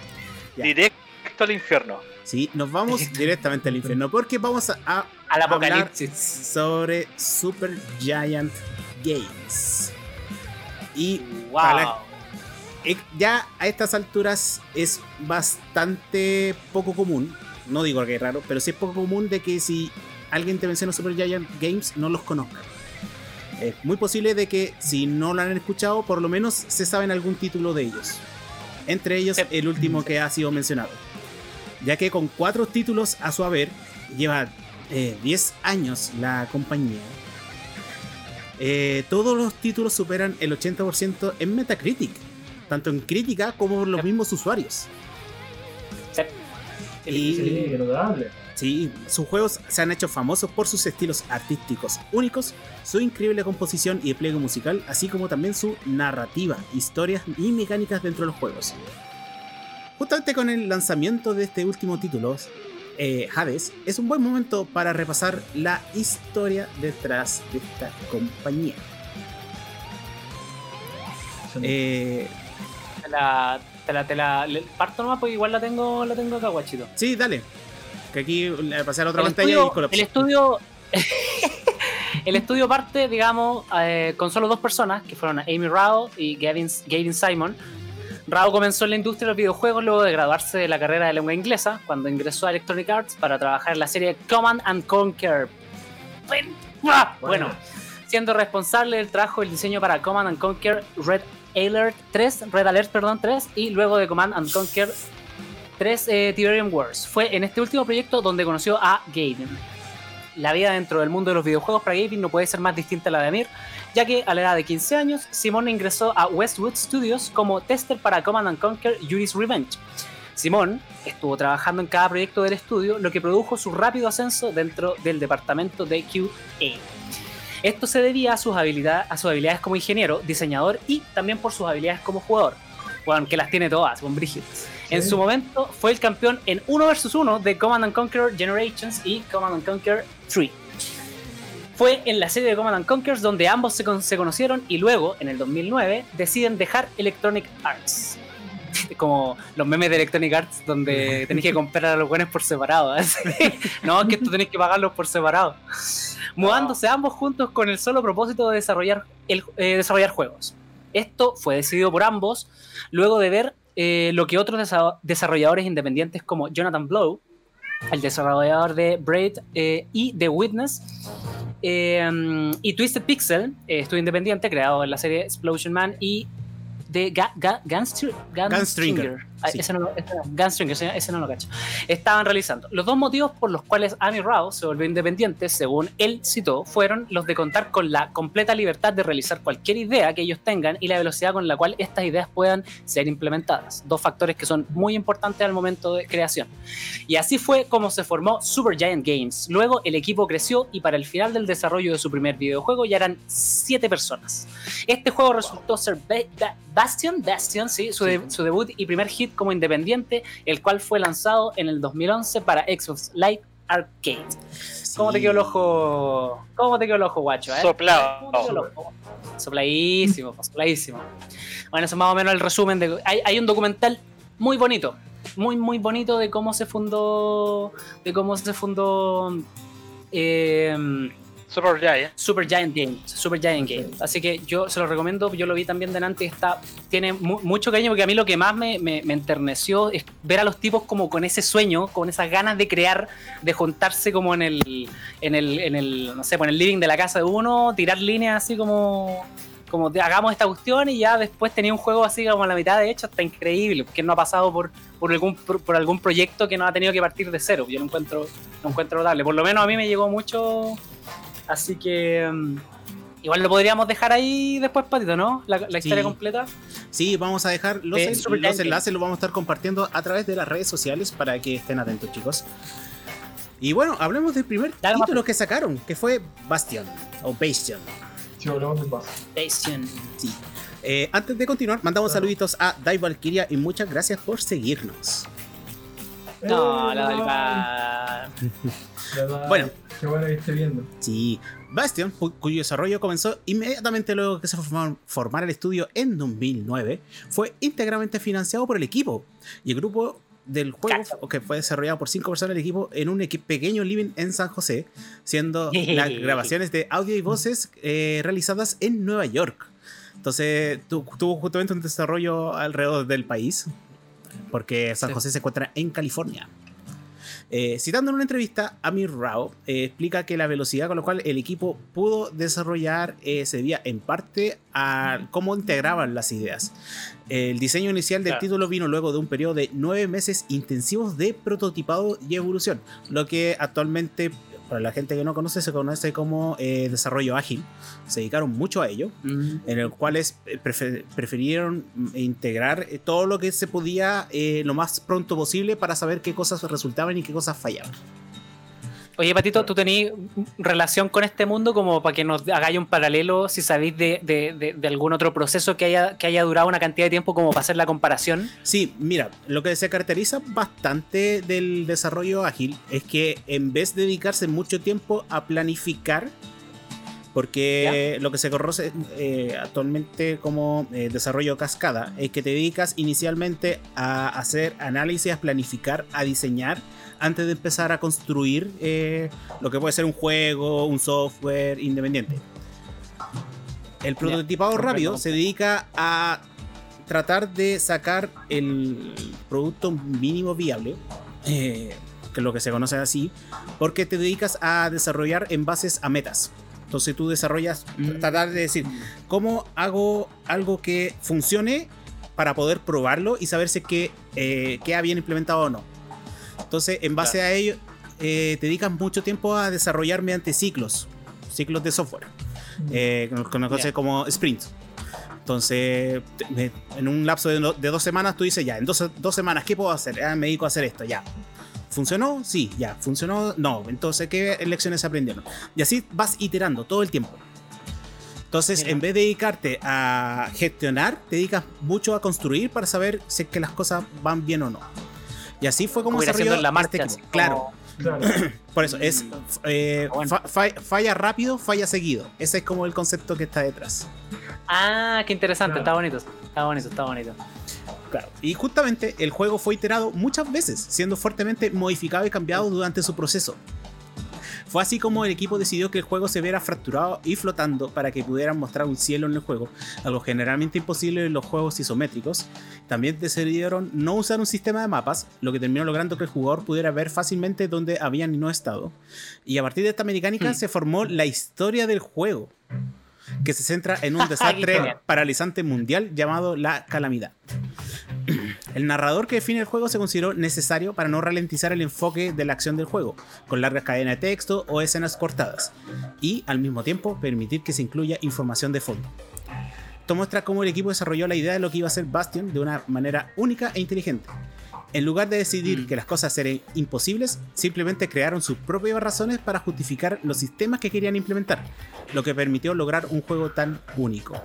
Ya. Directo al infierno. sí, nos vamos directamente al infierno porque vamos a, a Al hablar apocalipsis. sobre Super Giant Games. Y Wow. para la- ya a estas alturas es bastante poco común, no digo que es raro, pero sí es poco común de que si alguien te menciona Super Giant Games no los conozca. Es muy posible de que si no lo han escuchado, por lo menos se saben algún título de ellos. Entre ellos Sí. el último que ha sido mencionado. Ya que con cuatro títulos a su haber, lleva eh, 10 años la compañía. Eh, todos los títulos superan el 80% en Metacritic, tanto en crítica como por los Sí. mismos usuarios. Sí. Y- Sí. Sí, sus juegos se han hecho famosos por sus estilos artísticos únicos, su increíble composición y despliegue musical, así como también su narrativa, historias y mecánicas dentro de los juegos. Justamente con el lanzamiento de este último título, eh, Hades, es un buen momento para repasar la historia detrás de esta compañía. Eh, la, te la, te la- le- parto nomás porque igual la tengo, la tengo acá, guachito. sí, dale. Que aquí le pasé a la otra El pantalla estudio, y colapsó. el estudio, el estudio parte, digamos, eh, con solo dos personas, que fueron Amy Rao y Gavin, Gavin Simon. Rao comenzó en la industria de los videojuegos luego de graduarse de la carrera de lengua inglesa, cuando ingresó a Electronic Arts para trabajar en la serie Command and Conquer. Bueno, siendo responsable del trabajo del diseño para Command and Conquer Red Alert 3, Red Alert perdón, 3 y luego de Command and Conquer 3 eh, Tiberium Wars. Fue en este último proyecto donde conoció a Gavin. La vida dentro del mundo de los videojuegos para Gavin no puede ser más distinta a la de Amir, ya que a la edad de 15 años, Simón ingresó a Westwood Studios como tester para Command and Conquer Yuri's Revenge. Simón estuvo trabajando en cada proyecto del estudio, lo que produjo su rápido ascenso dentro del departamento de QA. Esto se debía a sus, habilidades, a sus habilidades como ingeniero, diseñador y también por sus habilidades como jugador. Bueno, que las tiene todas, con Brígido. En Sí. su momento fue el campeón en 1 vs 1 de Command and Conquer Generations y Command and Conquer 3. Fue en la serie de Command and Conquer donde ambos se, con- se conocieron y luego, en el 2009, deciden dejar Electronic Arts. Como los memes de Electronic Arts donde tenéis que comprar a los buenos por separado. no, que esto tenéis que pagarlos por separado. Mudándose ambos juntos con el solo propósito de desarrollar, el, eh, desarrollar juegos. Esto fue decidido por ambos luego de ver eh, lo que otros desa- desarrolladores independientes como Jonathan Blow, el desarrollador de Braid eh, y The Witness, eh, y Twisted Pixel, estudio independiente creado en la serie Explosion Man y de Ga- Ga- Gunstr- Gunstringer, sí. ese no lo- ese no- ese, ese no lo cacho. Estaban realizando. Los dos motivos por los cuales Amy Rao se volvió independiente, según él citó, fueron los de contar con la completa libertad de realizar cualquier idea que ellos tengan y la velocidad con la cual estas ideas puedan ser implementadas. Dos factores que son muy importantes al momento de creación. Y así fue como se formó Supergiant Games. Luego el equipo creció y para el final del desarrollo de su primer videojuego ya eran siete personas. Este juego resultó ser Ba- Ba- Bastion, Bastion, sí, su, de- su debut y primer hit como independiente, el cual fue lanzado en el 2011 para Xbox Live Arcade. ¿Cómo te quedó el ojo? ¿Cómo te quedó el ojo, guacho? eh? Soplado. ¿Cómo te quedó el ojo? Sopladísimo, sopladísimo. Bueno, eso es más o menos el resumen de. Hay, hay un documental muy bonito, muy, muy bonito de cómo se fundó. De cómo se fundó. eh, Super Giant. Super Giant Games, Super Giant Games. Así que yo se lo recomiendo, yo lo vi también delante, está, tiene mu- mucho cariño porque a mí lo que más me, me- me enterneció es ver a los tipos como con ese sueño, con esas ganas de crear, de juntarse como en el, en el, en el, no sé, pues en el living de la casa de uno, tirar líneas así como, como de, hagamos esta cuestión y ya después tenía un juego así como a la mitad de hecho, está increíble, porque no ha pasado por, por algún, por, por algún proyecto que no ha tenido que partir de cero. Yo lo encuentro, lo encuentro notable. Por lo menos a mí me llegó mucho Así que mm, igual lo podríamos dejar ahí después, Patito, ¿no? La, la historia Sí. completa. Sí, vamos a dejar los, De en- los enlaces, los vamos a estar compartiendo a través de las redes sociales para que estén atentos, chicos. Y bueno, hablemos del primer Dale, título que sacaron, que fue Bastion o Bastion. Si hablamos del base. Bastion. Sí. Eh, antes de continuar, mandamos Claro. saluditos a Dai Valkyria y muchas gracias por seguirnos. No, Eh, la verdad, Bueno. Qué bueno que esté viendo. Sí, Bastion, cu- cuyo desarrollo comenzó inmediatamente luego que se formara el estudio en 2009, fue íntegramente financiado por el equipo. Y el grupo del juego que fue desarrollado por cinco personas del equipo en un equi- pequeño living en San José, siendo las grabaciones de audio y voces eh, realizadas en Nueva York. Entonces tu- tuvo justamente un desarrollo alrededor del país, porque San. José se encuentra en California. Eh, citando en una entrevista, Amir Rao eh, explica que la velocidad con la cual el equipo pudo desarrollar eh, se debía en parte a cómo integraban las ideas. El diseño inicial del Claro. título vino luego de un periodo de nueve meses intensivos de prototipado y evolución, lo que actualmente, para la gente que no conoce, se conoce como eh, desarrollo ágil. Se dedicaron mucho a ello en el cual es- eh, prefirieron mm, integrar eh, todo lo que se podía eh, lo más pronto posible para saber qué cosas resultaban y qué cosas fallaban. Oye, Patito, ¿tú tenías relación con este mundo como para que nos hagáis un paralelo, si sabéis de- de algún otro proceso que haya, que haya durado una cantidad de tiempo como para hacer la comparación? Sí, mira, lo que se caracteriza bastante del desarrollo ágil es que en vez de dedicarse mucho tiempo a planificar, porque lo que se conoce eh, actualmente como eh, desarrollo cascada es que te dedicas inicialmente a hacer análisis, a planificar, a diseñar antes de empezar a construir eh, lo que puede ser un juego, un software independiente. El prototipado rápido se dedica a tratar de sacar el producto mínimo viable, eh, que es lo que se conoce así, porque te dedicas a desarrollar en bases a metas. Entonces tú desarrollas, Mm. tratar de decir, ¿cómo hago algo que funcione para poder probarlo y saber si es que eh, queda bien implementado o no? Entonces, en base a ello, eh, te dedicas mucho tiempo a desarrollar mediante ciclos, ciclos de software, eh, que se conoce Ya. como sprint. Entonces, en un lapso de, no- de dos semanas, tú dices, ya, en dos, dos semanas, ¿qué puedo hacer? Ah, me dedico a hacer esto, ya. ¿Funcionó? Sí, ya. ¿Funcionó? No. Entonces, ¿qué lecciones se aprendieron? Y así vas iterando todo el tiempo. Entonces, Mira. en vez de dedicarte a gestionar, te dedicas mucho a construir para saber si es que las cosas van bien o no. Y así fue como haciendo desarrolló en la marcha. este equipo. como- Claro, Claro. por eso es eh, fa- fa- falla rápido, falla seguido. Ese es como el concepto que está detrás. Ah, qué interesante, Claro. está bonito. Está bonito, está bonito. Claro. Y justamente el juego fue iterado muchas veces, siendo fuertemente modificado y cambiado durante su proceso. Fue así como el equipo decidió que el juego se viera fracturado y flotando para que pudieran mostrar un cielo en el juego, algo generalmente imposible en los juegos isométricos. También decidieron no usar un sistema de mapas, lo que terminó logrando que el jugador pudiera ver fácilmente dónde habían y no estado. Y a partir de esta mecánica Hmm. se formó la historia del juego, que se centra en un desastre paralizante mundial llamado la calamidad. El narrador que define el juego se consideró necesario para no ralentizar el enfoque de la acción del juego, con largas cadenas de texto o escenas cortadas, y al mismo tiempo permitir que se incluya información de fondo. Esto muestra cómo el equipo desarrolló la idea de lo que iba a ser Bastion de una manera única e inteligente. En lugar de decidir Mm. que las cosas eran imposibles, simplemente crearon sus propias razones para justificar los sistemas que querían implementar, lo que permitió lograr un juego tan único.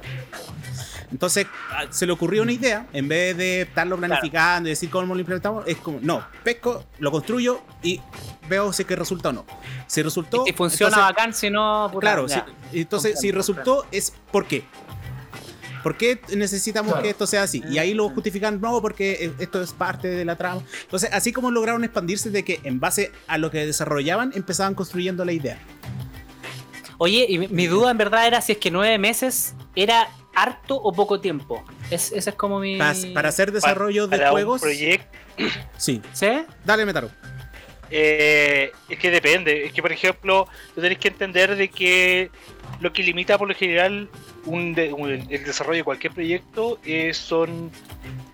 Entonces se le ocurrió una idea, en vez de estarlo planificando y decir cómo lo implementamos, es como, no, pesco, lo construyo y veo si que resulta o no. Si resultó... Si funciona entonces- bacán, si no. Claro, ya. sí, entonces si resultó es ¿por qué? ¿Por qué necesitamos Claro. que esto sea así? Y ahí lo justifican, no, porque eh, esto es parte de la trama. Entonces, así como lograron expandirse de que en base a lo que desarrollaban, empezaban construyendo la idea. Oye, y mi, duda en verdad era si es que nueve meses era harto o poco tiempo. Es, ese es como mi. Para, para hacer desarrollo de Para un juegos. proyecto Sí. ¿Sí? Dale, Metaro. Eh, es que depende. Es que, por ejemplo, tú tenés que entender de que lo que limita por lo general un de- un- el desarrollo de cualquier proyecto eh, son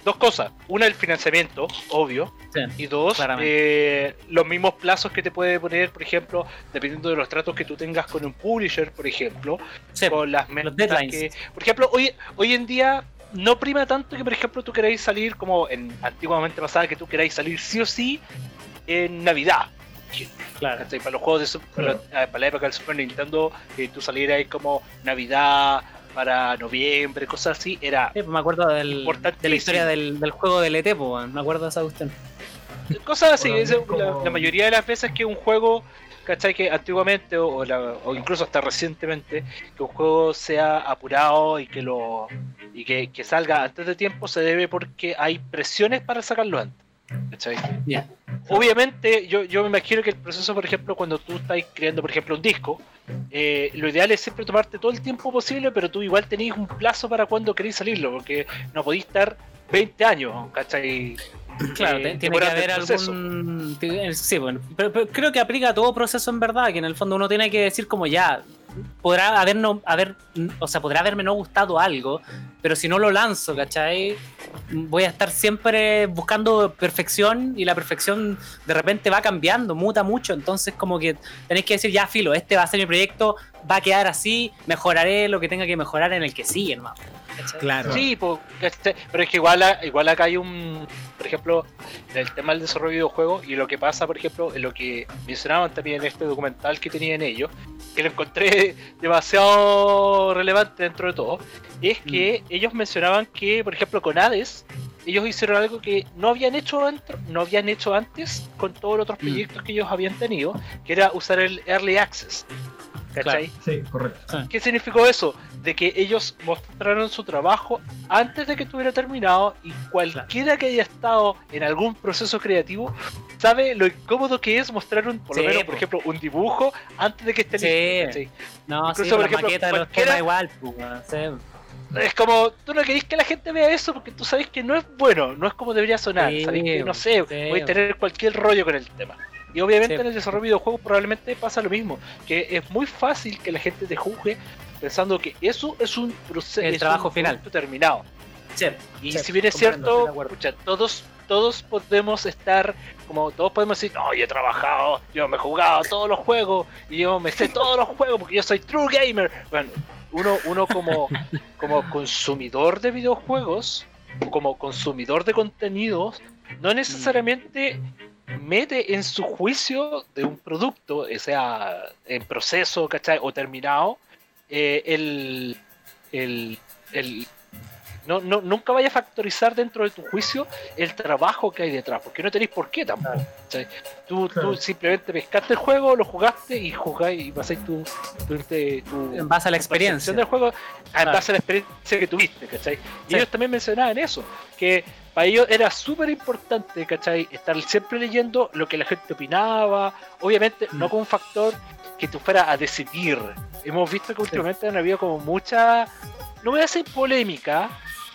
dos cosas. Una, el financiamiento, obvio. Sí. Y dos, eh, los mismos plazos que te puede poner, por ejemplo, dependiendo de los tratos que tú tengas con un publisher, por ejemplo, Sí. con las metas deadlines. que, por ejemplo, hoy, hoy en día no prima tanto que, por ejemplo, tú queráis salir como en antiguamente pasaba que tú queráis salir sí o sí en Navidad. Claro. Para los juegos de Super- Claro. para, para la época del Super Nintendo, que tú salieras como Navidad para noviembre, cosas así, era Sí, pues me acuerdo del, de la historia del, del juego del ET, pues, me acuerdo de esa cuestión. cosas así. Bueno, como- la, la mayoría de las veces que un juego, ¿cachai? Que antiguamente o, o la- o incluso hasta recientemente, que un juego sea apurado y que lo y que, que salga antes de tiempo se debe porque hay presiones para sacarlo antes. Obviamente, yo, yo me imagino que el proceso, por ejemplo, cuando tú estás creando, por ejemplo, un disco, eh, lo ideal es siempre tomarte todo el tiempo posible, pero tú igual tenéis un plazo para cuando queréis salirlo, porque no podéis estar 20 años, ¿cachai? Claro, Eh, tiene que haber algún. Sí, bueno. Pero, pero creo que aplica a todo proceso en verdad, que en el fondo uno tiene que decir como ya. Podrá haber no, haber, o sea, podrá haberme no gustado algo, pero si no lo lanzo, ¿cachai? Voy a estar siempre buscando perfección y la perfección de repente va cambiando, muta mucho, entonces como que tenéis que decir, ya filo, este va a ser mi proyecto, va a quedar así, mejoraré lo que tenga que mejorar en el que sigue, hermano. ¿cachai? Claro. Sí, po, ¿cachai? pero es que igual, igual acá hay un, por ejemplo, en el tema del desarrollo de videojuegos y lo que pasa, por ejemplo, en lo que mencionaban también en este documental que tenían ellos, que lo encontré demasiado relevante dentro de todo, es que ellos mencionaban que, por ejemplo, con Hades, ellos hicieron algo que no habían hecho antes, no habían hecho antes con todos los otros Mm. proyectos que ellos habían tenido, que era usar el Early Access. ¿Cachai? Sí, correcto. ¿Qué significó eso? De que ellos mostraron su trabajo antes de que estuviera terminado y cualquiera que haya estado en algún proceso creativo sabe lo incómodo que es mostrar un, por lo Sí, menos, po. por ejemplo, un dibujo antes de que esté Sí. listo. ¿cachai? No, Incluso, sí, por la ejemplo, maqueta de los cualquiera- temas igual, pues, sí. Es como, tú no querés que la gente vea eso porque tú sabes que no es bueno, no es como debería sonar. Sí, sabes que, no sí, sé, voy a tener cualquier rollo con el tema. Y obviamente Sí. en el desarrollo de videojuegos probablemente pasa lo mismo, que es muy fácil que la gente te juzgue pensando que eso es un proceso, El trabajo un final. terminado. Sí, Y sí, si bien es cierto, todos, todos podemos estar, como todos podemos decir, no, yo he trabajado, yo me he jugado todos los juegos, y yo me sé todos los juegos porque yo soy true gamer. Bueno, uno, uno como, como consumidor de videojuegos, como consumidor de contenidos, no necesariamente mete en su juicio de un producto, sea en proceso, ¿cachai? O terminado, eh, el, el, el- no, no, nunca vaya a factorizar dentro de tu juicio el trabajo que hay detrás, porque no tenéis por qué tampoco. ¿cachai? Tú, Claro. tú simplemente pescaste el juego, lo jugaste y jugáis y pasáis tu, tu, te- tu- En base a la experiencia. del juego en Claro. base a la experiencia que tuviste, ¿cachai? Y Sí. ellos también mencionaban eso, que para ellos era súper importante, ¿cachai? Estar siempre leyendo lo que la gente opinaba, obviamente no como un factor que tú fueras a decidir. Hemos visto que últimamente han habido como mucha, no voy a decir polémica,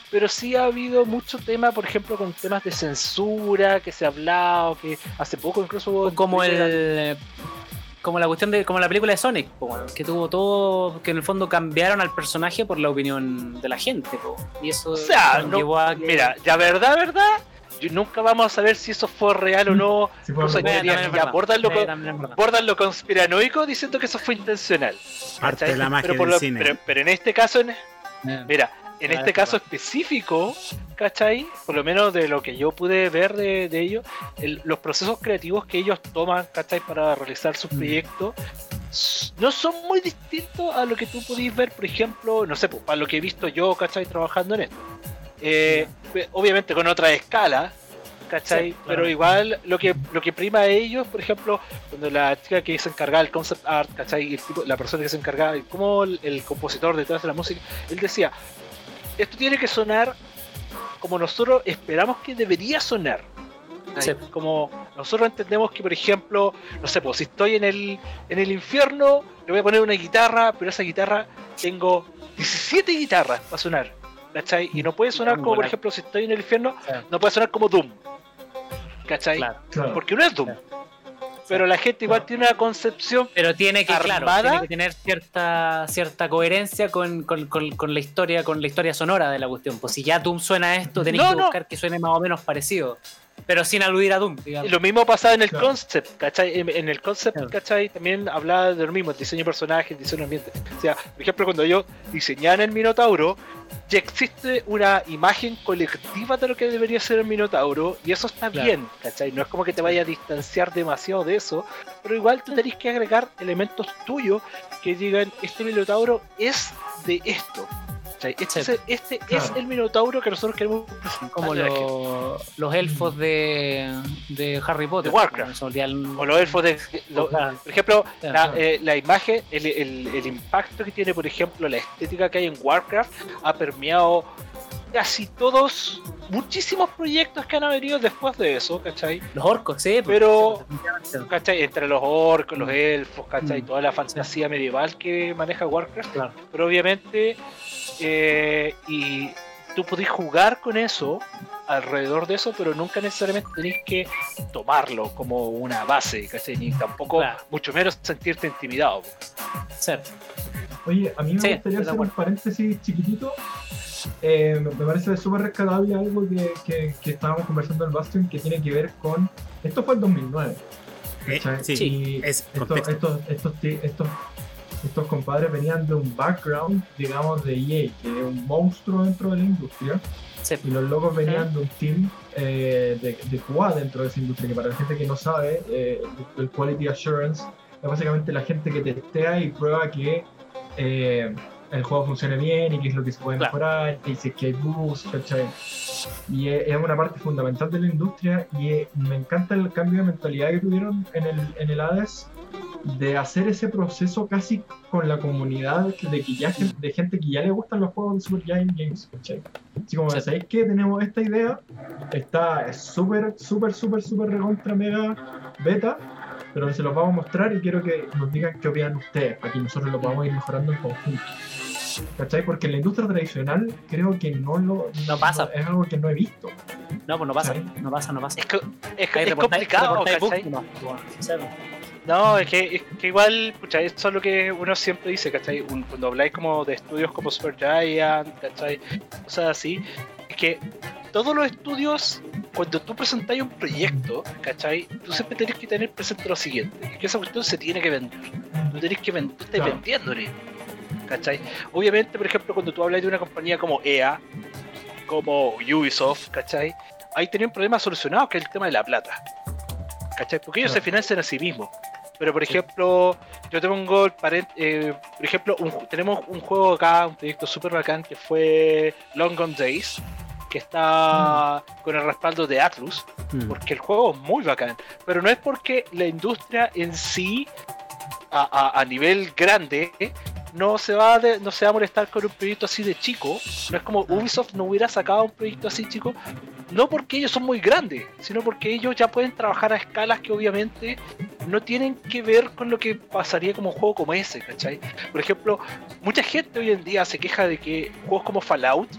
pero sí ha habido mucho tema, por ejemplo, con temas de censura que se ha hablado, que hace poco incluso Como el. Como la cuestión de. Como la película de Sonic, po, que tuvo todo. Que en el fondo cambiaron al personaje por la opinión de la gente, po, Y eso O sea, no- llevó a que- Mira, ya verdad, verdad, yo nunca vamos a saber si eso fue real o no. Verdad. abordan lo conspiranoico diciendo que eso fue intencional. Parte de la magia pero, por del lo- cine. pero- pero en este caso, en, Eh, mira, en este es caso específico, ¿cachai? Por lo menos de lo que yo pude ver de, de ellos, el- los procesos creativos que ellos toman, ¿cachai? Para realizar sus proyectos, no son muy distintos a lo que tú pudiste ver, por ejemplo, no sé, pues, para lo que he visto yo, ¿cachai? Trabajando en esto. Eh, obviamente con otra escala, ¿cachai? Sí, claro. Pero igual lo que, lo que prima a ellos, por ejemplo, cuando la chica que se encargaba del concept art, ¿cachai? Y el tipo- la persona que se encargaba, como el, el compositor detrás de la música, él decía, esto tiene que sonar como nosotros esperamos que debería sonar. Sí. Como nosotros entendemos que, por ejemplo, no sé, pues si estoy en el, en el infierno, le voy a poner una guitarra, pero esa guitarra tengo 17 guitarras para sonar. ¿Cachai? Y no puede sonar como, por ejemplo, si estoy en el infierno, Sí. no puede sonar como Doom. ¿Cachai? claro. Claro. Porque no es Doom. Pero la gente igual tiene una concepción Pero tiene que, claro, tiene que tener cierta, cierta coherencia con, con- con- con la historia, con la historia sonora de la cuestión. Pues si ya Doom suena a esto, tenéis No, que no. buscar que suene más o menos parecido. Pero sin aludir a Doom, digamos. Lo mismo pasaba en el Claro. concept, ¿cachai? En, en el concept, Claro. ¿cachai? También hablaba de lo mismo, el diseño de personajes, el diseño de ambiente. O sea, por ejemplo, cuando yo diseñaba el Minotauro, ya existe una imagen colectiva de lo que debería ser el Minotauro, y eso está Claro. bien, ¿cachai? No es como que te vaya a distanciar demasiado de eso, pero igual tú tenés que agregar elementos tuyos que digan, este Minotauro es de esto. ¿Cachai? Este, Sí. es, el- este es el Minotauro que nosotros queremos presentar como lo- los elfos de, de Harry Potter. De Warcraft. Olvida el- O los elfos de... lo- Claro. Por ejemplo, Claro. la, eh, la imagen, el, el- el impacto que tiene, por ejemplo, la estética que hay en Warcraft ha permeado casi todos, muchísimos proyectos que han venido después de eso, ¿cachai? Los orcos, sí. pues, Pero-. ¿Cachai? Entre los orcos, los Mm. elfos, ¿cachai? Mm. Toda la fantasía medieval que maneja Warcraft. Claro. Pero obviamente, eh, y tú podés jugar con eso, alrededor de eso, pero nunca necesariamente tenés que tomarlo como una base, ¿cachai? Ni tampoco, Claro. mucho menos sentirte intimidado. Sí. Oye, a mí me Sí, gustaría hacer un paréntesis chiquitito. Eh, me parece súper rescatable algo que, que, que estábamos conversando en Bastion que tiene que ver con. Esto fue en 2009. Eh, sí, Y es estos, estos, estos, estos, estos compadres venían de un background, digamos, de EA, que es un monstruo dentro de la industria. Sí. Y los locos venían de un team eh, de, de QA dentro de esa industria, que para la gente que no sabe, eh, el Quality Assurance es básicamente la gente que testea y prueba que eh, el juego funcione bien y qué es lo que se puede Claro. mejorar, y si es que hay bugs, ¿cachai? Y es, una parte fundamental de la industria y me encanta el cambio de mentalidad que tuvieron en el, en el Hades de hacer ese proceso casi con la comunidad de, que ya, de gente que ya le gustan los juegos de Super Giant Games, ¿cachai? Así como. ¿sabéis que tenemos esta idea? Está súper, súper, súper, súper recontra mega beta, pero se los vamos a mostrar y quiero que nos digan qué opinan ustedes, para que nosotros lo podamos ir mejorando en conjunto. ¿Cachai? Porque en la industria tradicional creo que no lo... No pasa. es algo que no he visto. No, pues no pasa, no pasa, no pasa. Es, co- es, Ahí es reportáis- complicado, reportáis ¿cachai? no, bueno, sincero. No, es que, es que igual, pucha, eso es lo que uno siempre dice, ¿cachai? Un- cuando habláis como de estudios como Super Giant, ¿cachai? Cosas así, es que todos los estudios, cuando tú presentáis un proyecto, ¿cachai? Tú siempre tenés que tener presente lo siguiente, es que esa cuestión se tiene que vender. Tú tenés que vender, tú estás Claro. vendiéndole, ¿cachai? Obviamente, por ejemplo, cuando tú hablas de una compañía como EA, como Ubisoft, ¿cachai? Ahí tienen un problema solucionado, que es el tema de la plata. ¿Cachai? Porque ellos Claro. se financian a sí mismos. Pero por ejemplo, yo te pongo el parent, eh, por ejemplo, un tenemos un juego acá, un proyecto super bacán que fue Long Gone Days, que está con el respaldo de Atlus, Mm. porque el juego es muy bacán. Pero no es porque la industria en sí, a, a- a nivel grande, no se va a de- no se va a molestar con un proyecto así de chico. No es como Ubisoft no hubiera sacado un proyecto así chico, no porque ellos son muy grandes, sino porque ellos ya pueden trabajar a escalas que obviamente no tienen que ver con lo que pasaría como un juego como ese, ¿cachai? Por ejemplo, mucha gente hoy en día se queja de que juegos como Fallout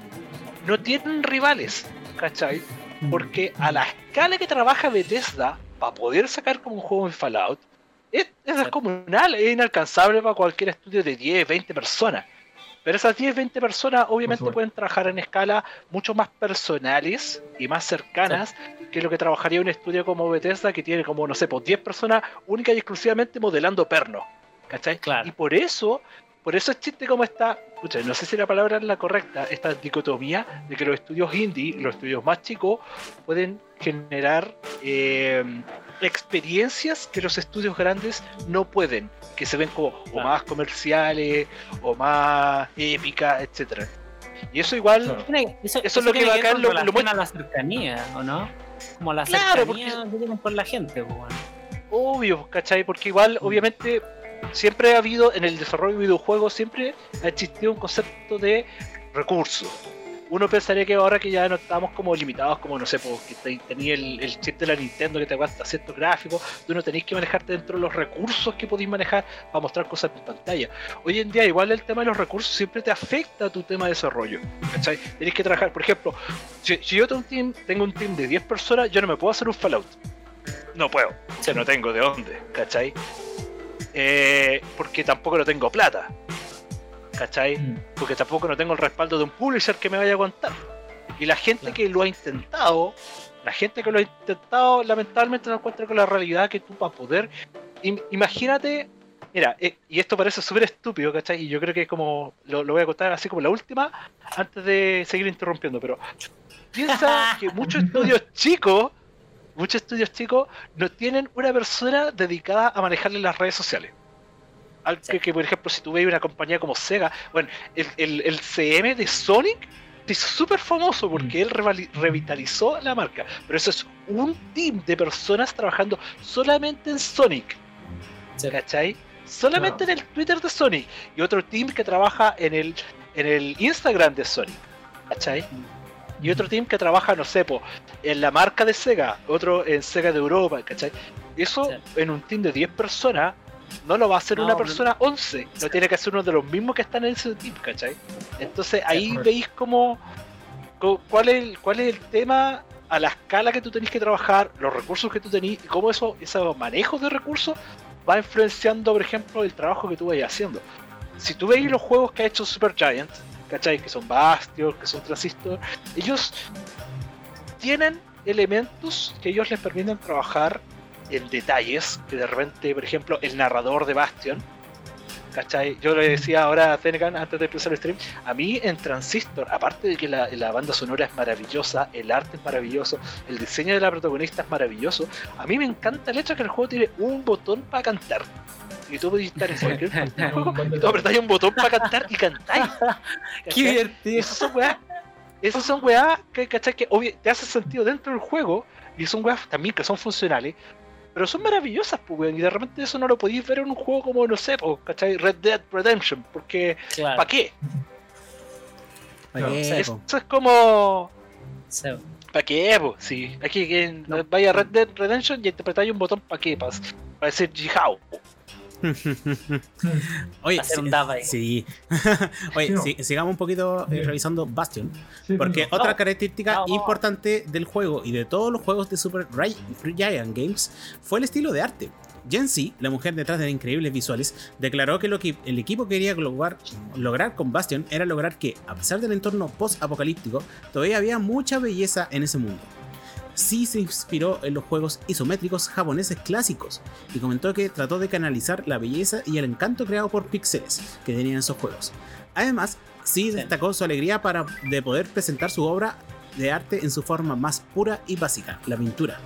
no tienen rivales, ¿cachai? Porque a la escala que trabaja Bethesda para poder sacar como un juego en Fallout, es, es descomunal, es inalcanzable para cualquier estudio de 10, 20 personas. Pero esas 10, 20 personas obviamente pueden trabajar en escala mucho más personales y más cercanas que lo que trabajaría un estudio como Bethesda que tiene como, no sé, pues 10 personas únicas y exclusivamente modelando perno. ¿Cachai? Claro. Y por eso, por eso existe como esta, escucha, no sé si la palabra es la correcta, esta dicotomía de que los estudios indie, los estudios más chicos, pueden generar eh, experiencias que los estudios grandes no pueden, que se ven como o más comerciales o más épicas, etcétera. Y eso igual, Eso, Eso es lo que ver bacán con lo- lo a la cercanía, ¿o no? Como la Claro, cercanía que tienen con la gente, pues, bueno. obvio, ¿cachai? Porque igual, obviamente, siempre ha habido en el desarrollo de videojuegos, siempre ha existido un concepto de recursos. Uno pensaría que ahora que ya no estamos como limitados, como no sé, porque te- tenía el, el chip de la Nintendo que te aguanta ciertos gráficos, tú no tenéis que manejarte dentro de los recursos que podéis manejar para mostrar cosas en pantalla. Hoy en día, igual el tema de los recursos siempre te afecta a tu tema de desarrollo. ¿cachai? Tenéis que trabajar, por ejemplo, si, si yo tengo un, team, tengo un team de 10 personas, yo no me puedo hacer un Fallout. No puedo, o sea, no tengo de dónde, ¿cachai? Eh, porque tampoco no tengo plata, ¿cachai? Mm. porque tampoco no tengo el respaldo de un publisher que me vaya a aguantar. Y la gente que lo ha intentado, la gente que lo ha intentado, lamentablemente no encuentra con la realidad que tú para poder. im- imagínate, mira, eh, y esto parece súper estúpido, ¿cachai? Y yo creo que como lo, lo voy a contar así como la última, antes de seguir interrumpiendo, pero piensa que muchos estudios chicos, muchos estudios chicos, no tienen una persona dedicada a manejarle las redes sociales. Algo que, que, por ejemplo, si tú ves una compañía como Sega, bueno, el, el, el CM de Sonic se hizo súper famoso porque él revali- revitalizó la marca. Pero eso es un team de personas trabajando solamente en Sonic. Sí. ¿Cachai? Solamente en el Twitter de Sonic. Y otro team que trabaja en el, en el Instagram de Sonic. ¿Cachai? Y otro team que trabaja, no sé, po, en la marca de Sega. Otro en Sega de Europa, ¿cachai? Eso Sí. en un team de 10 personas no lo va a hacer No, una persona 11. No tiene que ser uno de los mismos que están en ese team, ¿cachai? Entonces ahí veis cómo, cuál, es el, cuál es el tema a la escala que tú tenés que trabajar, los recursos que tú tenés y cómo eso, esos manejos de recursos va influenciando, por ejemplo, el trabajo que tú vayas haciendo. Si tú veis los juegos que ha hecho Supergiant, ¿cachai? Que son Bastion, que son Transistor, ellos tienen elementos que ellos les permiten trabajar en detalles, que de repente, por ejemplo, el narrador de Bastion, ¿cachai? Yo le decía ahora a Zenegan antes de empezar el stream, a mí en Transistor, aparte de que la, la banda sonora es maravillosa, el arte es maravilloso, el diseño de la protagonista es maravilloso, a mí me encanta el hecho de que el juego tiene un botón para cantar. Y tú podés estar en cualquier juego y tú apretáis un botón para cantar y cantáis. Qué divertido. Esas son weas. Esas son weas que, ¿cachai? que obvio, te hace sentido dentro del juego. Y son weas también que son funcionales. Pero son maravillosas, pues, weón. Y de repente eso no lo podéis ver en un juego como, no sé, pues, ¿cachai? Red Dead Redemption. Porque, Claro. ¿para qué? ¿Para Claro. qué, po? Eso es como. ¿Para qué, pues? Sí. Aquí que No. vaya a Red Dead Redemption y interpretáis un botón ¿para qué? Para decir Jihao. Oye, Hacer sí, un dab ahí. sí. Oye, Sí, no. sí, sigamos un poquito eh, revisando Bastion. Sí, Porque no. otra característica No, no. importante del juego y de todos los juegos de Super Ri- Giant Games fue el estilo de arte. Jency, la mujer detrás de las increíbles visuales, declaró que lo que el equipo quería lograr, lograr con Bastion era lograr que, a pesar del entorno post-apocalíptico, todavía había mucha belleza en ese mundo. Sí se inspiró en los juegos isométricos japoneses clásicos y comentó que trató de canalizar la belleza y el encanto creado por píxeles que tenían esos juegos. Además, sí destacó su alegría para de poder presentar su obra de arte en su forma más pura y básica, la pintura.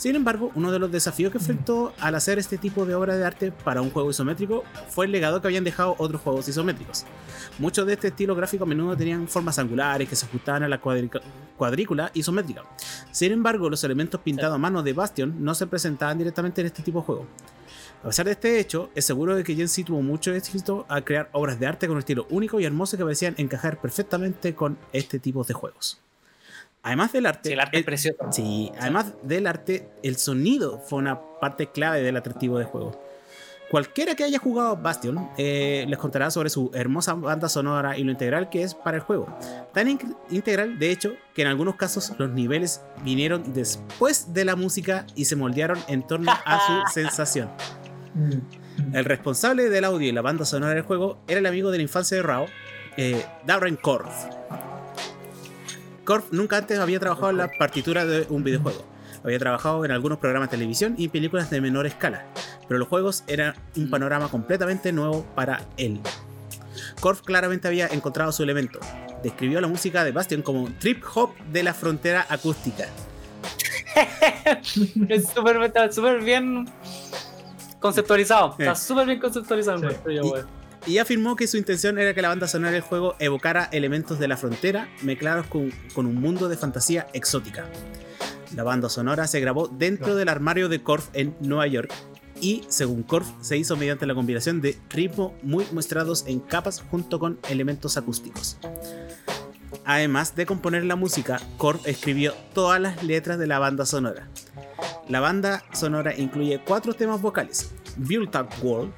Sin embargo, uno de los desafíos que enfrentó al hacer este tipo de obra de arte para un juego isométrico fue el legado que habían dejado otros juegos isométricos. Muchos de este estilo gráfico a menudo tenían formas angulares que se ajustaban a la cuadrícula isométrica. Sin embargo, los elementos pintados a mano de Bastion no se presentaban directamente en este tipo de juego. A pesar de este hecho, es seguro de que Jensi tuvo mucho éxito al crear obras de arte con un estilo único y hermoso que parecían encajar perfectamente con este tipo de juegos. Además del arte, Sí, el arte es precioso. sí, además del arte, el sonido fue una parte clave del atractivo del juego. Cualquiera que haya jugado Bastion eh, les contará sobre su hermosa banda sonora y lo integral que es para el juego. Tan in- integral, de hecho, que en algunos casos los niveles vinieron después de la música y se moldearon en torno a su sensación. Mm. El responsable del audio y la banda sonora del juego era el amigo de la infancia de Rao, eh, Darren Korf. Korf nunca antes había trabajado en la partitura de un videojuego. Había trabajado en algunos programas de televisión y películas de menor escala, pero los juegos eran un panorama completamente nuevo para él. Korf claramente había encontrado su elemento. Describió la música de Bastion como trip hop de la frontera acústica. Es súper bien conceptualizado. Está Eh. súper bien conceptualizado. Sí. yo, Y- afirmó que su intención era que la banda sonora del juego evocara elementos de la frontera mezclados con, con un mundo de fantasía exótica. La banda sonora se grabó dentro del armario de Korf en Nueva York y, según Korf, se hizo mediante la combinación de ritmo muy mostrados en capas junto con elementos acústicos. Además de componer la música, Korf escribió todas las letras de la banda sonora. La banda sonora incluye cuatro temas vocales: Built Up World,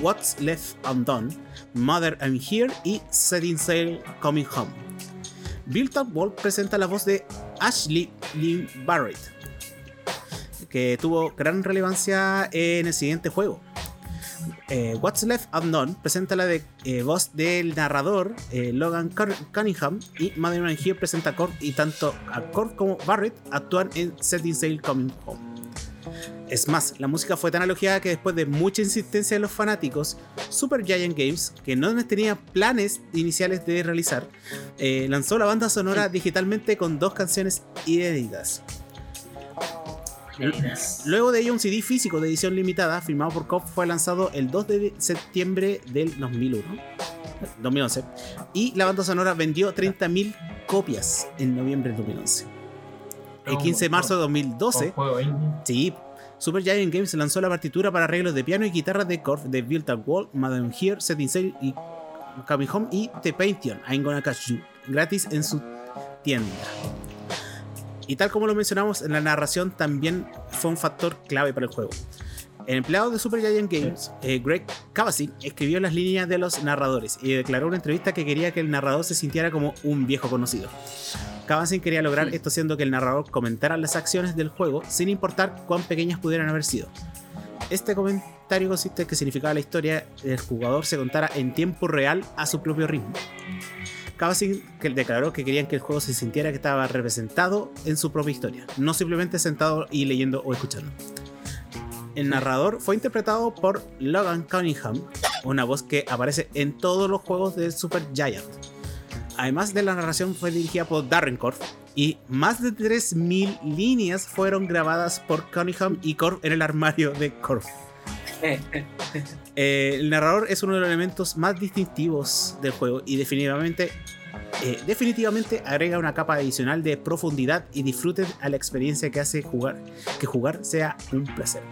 What's Left Undone, Mother I'm Here y Setting Sail Coming Home. Built Up World presenta la voz de Ashley Lynn Barrett, que tuvo gran relevancia en el siguiente juego. Eh, What's Left Undone presenta la de, eh, voz del narrador eh, Logan Cunningham y Mother I'm Here presenta a Korf y tanto a Korf como Barrett actúan en Setting Sail Coming Home. Es más, la música fue tan elogiada que después de mucha insistencia de los fanáticos, Super Giant Games, que no tenía planes iniciales de realizar, eh, lanzó la banda sonora digitalmente con dos canciones inéditas. Luego de ello, un CD físico de edición limitada, firmado por Kopf, fue lanzado el 2 de septiembre del 2001, 2011, y la banda sonora vendió 30.000 copias en noviembre del 2011. El 15 de marzo de 2012, Un juego indie. Sí, Super Giant Games lanzó la partitura para arreglos de piano y guitarra de Korf de Built Up Wall, Madame Here, Setting Sail y Coming Home y The Pantheon, I'm Gonna Catch You, gratis en su tienda. Y tal como lo mencionamos, en la narración también fue un factor clave para el juego. El empleado de Super Giant Games, eh, Greg Cavazin, escribió las líneas de los narradores y declaró en una entrevista que quería que el narrador se sintiera como un viejo conocido. Cavazin quería lograr esto haciendo que el narrador comentara las acciones del juego sin importar cuán pequeñas pudieran haber sido. Este comentario consiste en que significaba la historia del jugador se contara en tiempo real a su propio ritmo. Que declaró que querían que el juego se sintiera que estaba representado en su propia historia, no simplemente sentado y leyendo o escuchando. El narrador fue interpretado por Logan Cunningham, una voz que aparece en todos los juegos de Super Giant. Además de la narración fue dirigida por Darren Korf y más de 3.000 líneas fueron grabadas por Cunningham y Korf en el armario de Korf. Eh, el narrador es uno de los elementos más distintivos del juego y definitivamente, eh, definitivamente agrega una capa adicional de profundidad y disfrute a la experiencia que hace jugar, que jugar sea un placer.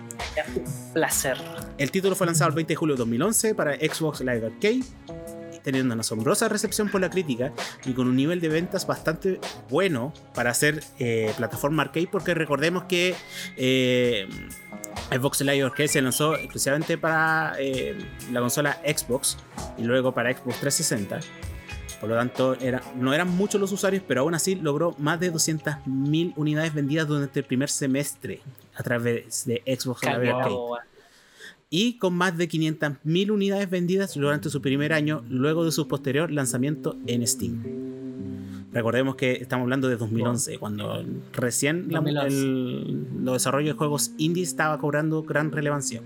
Placer. El título fue lanzado el 20 de julio de 2011 para Xbox Live Arcade, teniendo una asombrosa recepción por la crítica y con un nivel de ventas bastante bueno para hacer eh, plataforma arcade, porque recordemos que eh, Xbox Live Arcade se lanzó exclusivamente para eh, la consola Xbox y luego para Xbox 360. Por lo tanto, era, no eran muchos los usuarios, pero aún así logró más de 200.000 unidades vendidas durante el primer semestre a través de Xbox Live Arcade. Y con más de 500.000 unidades vendidas durante su primer año luego de su posterior lanzamiento en Steam. Recordemos que estamos hablando de 2011, cuando recién la- 2011. el, los desarrollos de juegos indie estaba cobrando gran relevancia.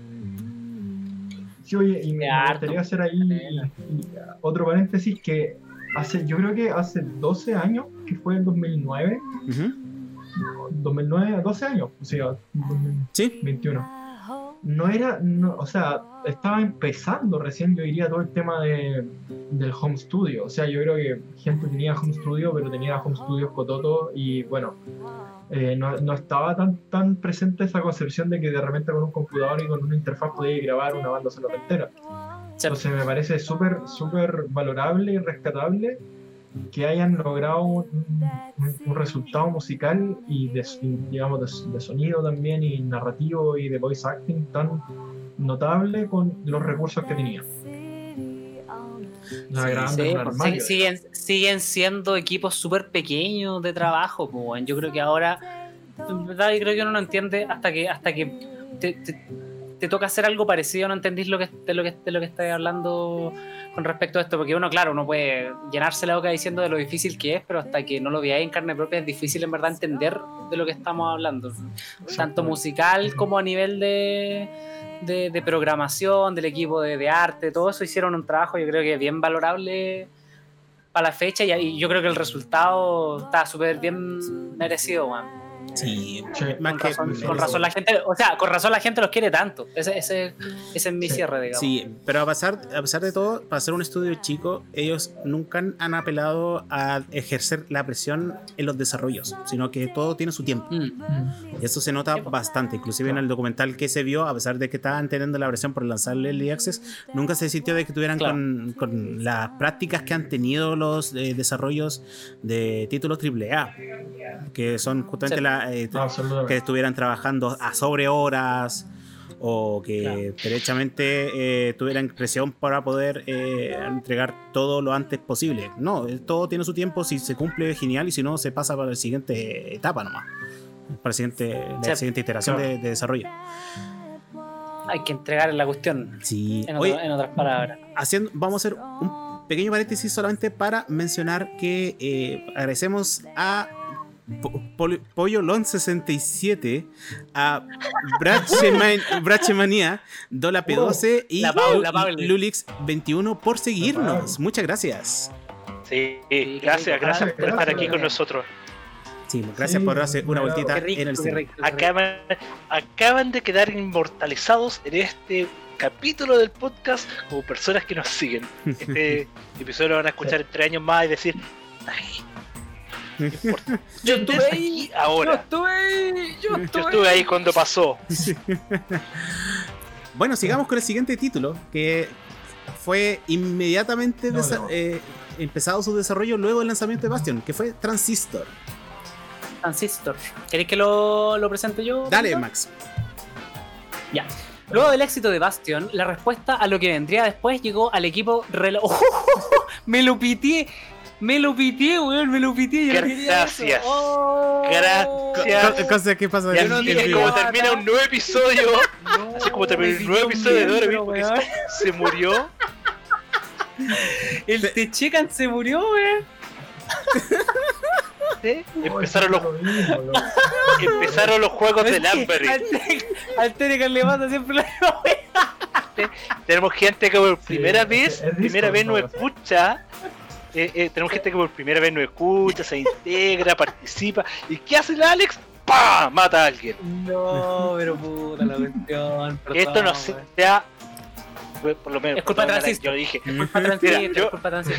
Sí, oye, y me, gustaría hacer ahí otro paréntesis que hace, yo creo que hace 12 años, que fue el 2009, Ujú. 2009, 12 años, o sea, Sí, 2021. No era, no, o sea, estaba empezando recién, yo diría, todo el tema de, del home studio. O sea, yo creo que gente tenía home studio, pero tenía home studios cototo y bueno, eh, no, no estaba tan, tan presente esa concepción de que de repente con un computador y con una interfaz podía grabar una banda sonora entera. Entonces me parece súper, súper valorable y rescatable que hayan logrado un, resultado musical y, de, digamos de, de sonido también y narrativo y de voice acting tan notable con los recursos que tenían. Sí, Sí, pues, siguen, siguen siendo equipos súper pequeños de trabajo. pues, yo creo que ahora, en verdad, yo creo que uno no entiende hasta que hasta que te, te- te toca hacer algo parecido, no entendís lo que, de lo que, de lo que estás hablando con respecto a esto. Porque uno, claro, uno puede llenarse la boca diciendo de lo difícil que es, pero hasta que no lo veáis en carne propia es difícil en verdad entender de lo que estamos hablando. Tanto musical como a nivel de, de, de programación, del equipo de, de arte, todo eso hicieron un trabajo yo creo que bien valorable para la fecha y, y yo creo que el resultado está súper bien merecido, weón. Sí, Sí. más Con que razón, con razón la gente, o sea, con razón la gente los quiere tanto. Ese, ese, ese es mi Sí. cierre, digamos. Sí, pero a pesar, a pesar de todo, para ser un estudio chico, ellos nunca han- apelado a ejercer la presión en los desarrollos, sino que todo tiene su tiempo. Mm. Y eso se nota bastante. Inclusive en el documental que se vio, a pesar de que estaban teniendo la presión por lanzarle el Access, nunca se sintió de que tuvieran Claro. con, con las prácticas que han tenido los eh, desarrollos de títulos AAA, que son justamente Sí. la, eh, que estuvieran trabajando a sobre horas o que Claro. derechamente eh, tuvieran presión para poder eh, entregar todo lo antes posible. No, eh, todo tiene su tiempo, si se cumple genial y si no se pasa para la siguiente etapa nomás. Para la siguiente, la Sí, siguiente iteración claro. de, de desarrollo. Hay que entregar la cuestión, Sí. en, Oye, otro- en otras palabras. haciendo, vamos a hacer un pequeño paréntesis solamente para mencionar que eh, agradecemos a Pollo Lon 67, a Bracheman- Brachemania, Dola P12 y. Lulix 21 por seguirnos. Muchas gracias. Sí, gracias, gracias por estar Gracias. aquí con nosotros. Sí, gracias Sí, por hacer una vueltita rico, en el cine. rico. Acaban, acaban de quedar inmortalizados en este capítulo del podcast como personas que nos siguen. Este episodio lo van a escuchar en tres años más y decir, "Ay, importa. Yo estuve ahí, yo ahora. estuve ahí, yo Yo estuve ahí cuando pasó. Bueno, sigamos con el siguiente título, que fue inmediatamente No, desa- no. eh, empezado su desarrollo luego del lanzamiento de Bastion, que fue Transistor. Transistor. ¿Queréis que lo, lo presente yo? Dale? Max. Ya. Luego del éxito de Bastion, la respuesta a lo que vendría después llegó al equipo rela- ¡Oh! Me lo piteé. Me lo piteé, weón, me lo eso. Gracias. Oh. Gracias. Co- Cosa que pasa Y de Yo no es como termina un nuevo episodio. No, Así como termina el nuevo episodio de un Dora porque weón. se murió. El Techecan se murió, weón. ¿sí? Empezaron los, empezaron los juegos de Lamberry. Al Te- Al Techecan le pasa siempre la. Tenemos gente que por primera vez, es primera vez ¿no? escucha. Eh, eh, tenemos gente que por primera vez nos escucha, se integra, participa. ¿Y qué hace el Alex? ¡Pah! Mata a alguien. No, pero puta la cuestión. Que esto no sea. pues, Por lo menos, Es culpa Transistor. yo dije. Es culpa yo- es culpa.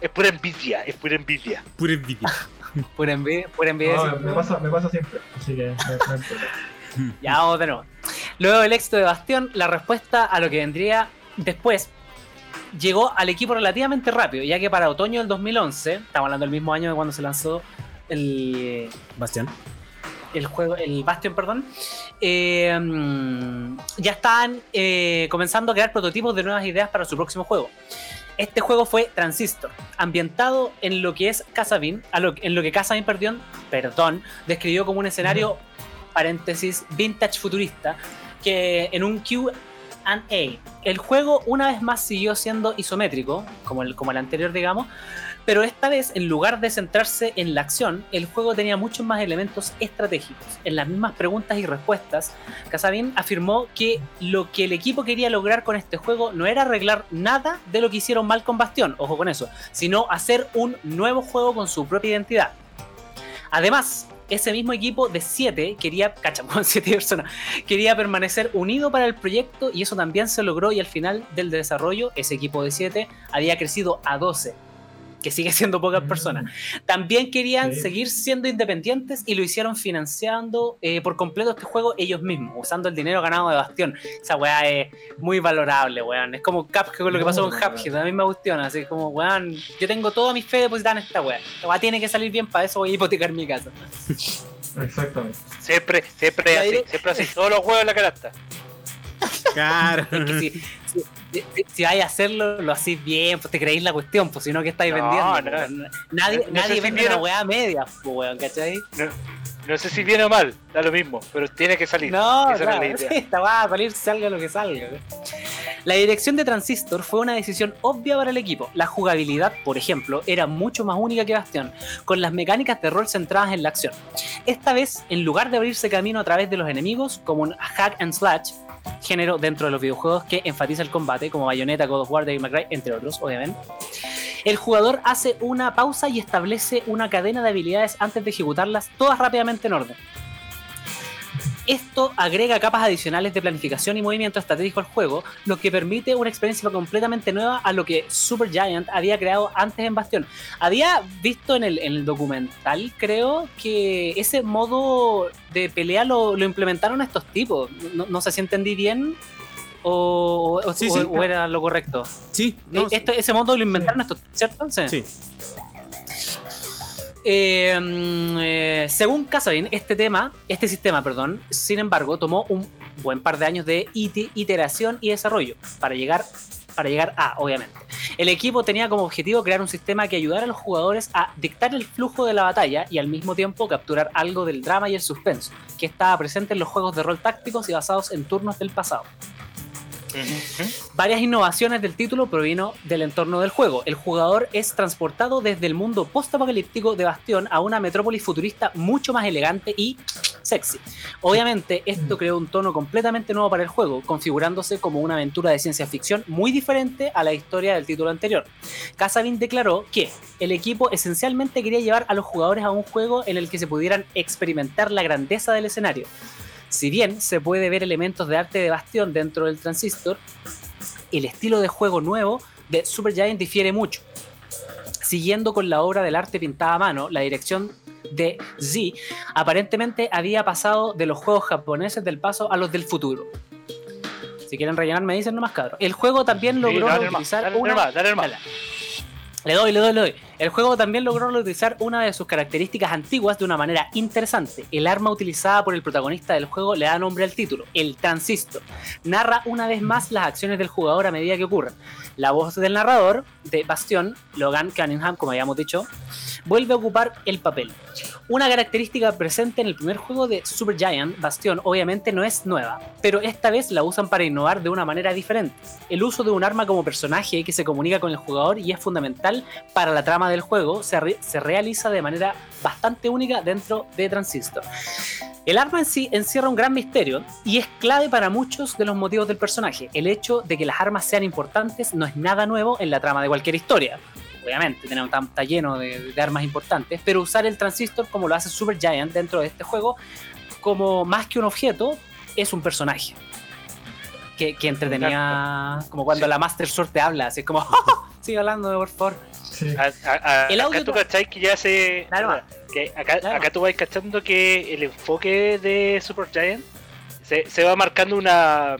Es pura envidia, es pura envidia. Pura envidia. Pura envidia, pura envidia. No, sí. me, pasa, me pasa siempre, así que no importa. Ya vamos de nuevo. Luego del éxito de Bastión, la respuesta a lo que vendría después llegó al equipo relativamente rápido, ya que para otoño del 2011, estamos hablando del mismo año de cuando se lanzó el, Bastián. el juego, el Bastion, perdón, eh, ya estaban eh, comenzando a crear prototipos de nuevas ideas para su próximo juego. Este juego fue Transistor, ambientado en lo que es Casabin, en lo que Casabin, perdón, perdón, describió como un escenario, paréntesis, vintage futurista, que en un Q&A. El juego una vez más siguió siendo isométrico, como el, como el anterior, digamos, pero esta vez, en lugar de centrarse en la acción, el juego tenía muchos más elementos estratégicos. En las mismas preguntas y respuestas, Casabin afirmó que lo que el equipo quería lograr con este juego no era arreglar nada de lo que hicieron mal con Bastión, ojo con eso, sino hacer un nuevo juego con su propia identidad. Además, ese mismo equipo de 7 quería, 7 personas, quería permanecer unido para el proyecto y eso también se logró y al final del desarrollo ese equipo de 7 había crecido a 12. Que sigue siendo pocas Mm. personas. También querían Sí. seguir siendo independientes y lo hicieron financiando eh, por completo este juego ellos mismos, usando el dinero ganado de Bastión. Esa weá es muy valorable, weón. Es como Cuphead, lo que pasó con Cuphead, la misma cuestión. Así como, weón, yo tengo toda mi fe depositada en esta weá. La weá tiene que salir bien, para eso voy a hipotecar mi casa. Exactamente. Siempre, siempre así, siempre así. Todos los juegos en la canasta. Claro. Es que si, si, si- si vais a hacerlo, lo hacéis bien, pues te creéis la cuestión, pues si no, que estáis No, vendiendo? no. weón? Nadie, nadie si vende vieron- una weá media, pues, weón, ¿cachai? No, no sé si viene o mal, da lo mismo, pero tiene que salir. No, Esa claro, la idea. esta va a salir, salga lo que salga. La dirección de Transistor fue una decisión obvia para el equipo. La jugabilidad, por ejemplo, era mucho más única que Bastion, con las mecánicas de rol centradas en la acción. Esta vez, en lugar de abrirse camino a través de los enemigos, como un hack and slash, género dentro de los videojuegos que enfatiza el combate, como Bayonetta, God of War, Devil May Cry, entre otros, obviamente. El jugador hace una pausa y establece una cadena de habilidades antes de ejecutarlas todas rápidamente en orden. Esto agrega capas adicionales de planificación y movimiento estratégico al juego, lo que permite una experiencia completamente nueva a lo que Supergiant había creado antes en Bastion. Había visto en el, en el documental, creo, que ese modo de pelea lo, lo implementaron estos tipos. No, no sé si entendí bien o, o- Sí, o- sí. o era lo correcto. Sí, no, Eh, este- ese modo lo inventaron estos, ¿cierto? sí. Mm, eh, según Casabin, este tema, este sistema, perdón, sin embargo, tomó un buen par de años de ite- iteración y desarrollo para llegar, para llegar a, obviamente. El equipo tenía como objetivo crear un sistema que ayudara a los jugadores a dictar el flujo de la batalla y al mismo tiempo capturar algo del drama y el suspenso, que estaba presente en los juegos de rol tácticos y basados en turnos del pasado. Varias innovaciones del título provino del entorno del juego. El jugador es transportado desde el mundo post-apocalíptico de Bastión a una metrópolis futurista mucho más elegante y sexy. Obviamente, esto creó un tono completamente nuevo para el juego, configurándose como una aventura de ciencia ficción muy diferente a la historia del título anterior. Casabin declaró que el equipo esencialmente quería llevar a los jugadores a un juego en el que se pudieran experimentar la grandeza del escenario. Si bien se puede ver elementos de arte de Bastión dentro del Transistor, el estilo de juego nuevo de Supergiant difiere mucho. Siguiendo con la obra del arte pintada a mano, la dirección de Z aparentemente había pasado de los juegos japoneses del paso a los del futuro. Si quieren rellenar, me dicen nomás, cabrón. El juego también Sí, logró dale utilizar dale una... dale nomás. Dale. Le doy, le doy, le doy. El juego también logró utilizar una de sus características antiguas de una manera interesante. El arma utilizada por el protagonista del juego le da nombre al título, el transistor. Narra una vez más las acciones del jugador a medida que ocurren. La voz del narrador, de Bastión, Logan Cunningham, como habíamos dicho, vuelve a ocupar el papel. Una característica presente en el primer juego de Supergiant, Bastión, obviamente no es nueva, pero esta vez la usan para innovar de una manera diferente. El uso de un arma como personaje que se comunica con el jugador y es fundamental para la trama del juego se realiza de manera bastante única dentro de Transistor. El arma en sí encierra un gran misterio y es clave para muchos de los motivos del personaje. El hecho de que las armas sean importantes no es nada nuevo en la trama de cualquier historia. Obviamente, tenemos está lleno de, de armas importantes, pero usar el transistor como lo hace Supergiant dentro de este juego, como más que un objeto, es un personaje. Que, que entretenía, como cuando Sí. la Master Sword te habla, así como, sigue hablando, por favor. Sí. A- a- a- El audio acá tú cachai que ya se. Claro. que acá, Claro. acá tú vas cachando que el enfoque de Supergiant se, se va marcando una,